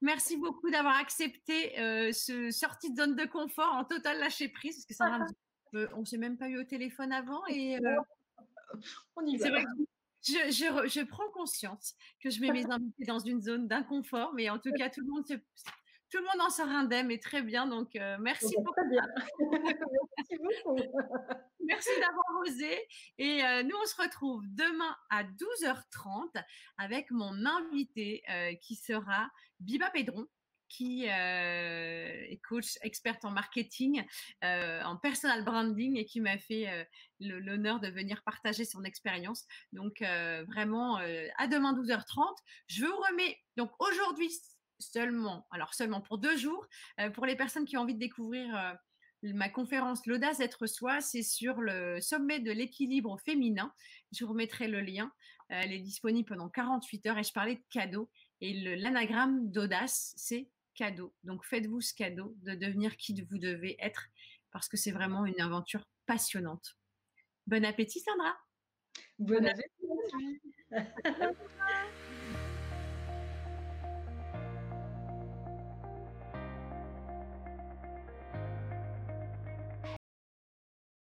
Merci beaucoup d'avoir accepté euh, ce sortie de zone de confort en total lâcher prise, parce que ça (laughs) euh, on ne s'est même pas eu au téléphone avant et euh, on y va. je, je, je, prends conscience que je mets (laughs) mes invités dans une zone d'inconfort, mais en tout cas, tout le monde se, tout le monde en sort indemne et très bien. Donc, euh, merci beaucoup. Très bien. (laughs) merci beaucoup. (laughs) merci d'avoir osé. Et euh, nous, on se retrouve demain à 12h30 avec mon invité qui sera Biba Pedron qui est coach experte en marketing, en personal branding et qui m'a fait l'honneur de venir partager son expérience. Donc vraiment, à demain 12h30. Je vous remets donc aujourd'hui seulement, alors seulement pour deux jours, pour les personnes qui ont envie de découvrir ma conférence L'audace d'être soi, c'est sur le sommet de l'équilibre féminin. Je vous remettrai le lien. Elle est disponible pendant 48 heures et je parlais de cadeaux. Et l'anagramme d'audace, c'est cadeau. Donc faites-vous ce cadeau de devenir qui vous devez être parce que c'est vraiment une aventure passionnante. Bon appétit Sandra. Bon appétit. (laughs)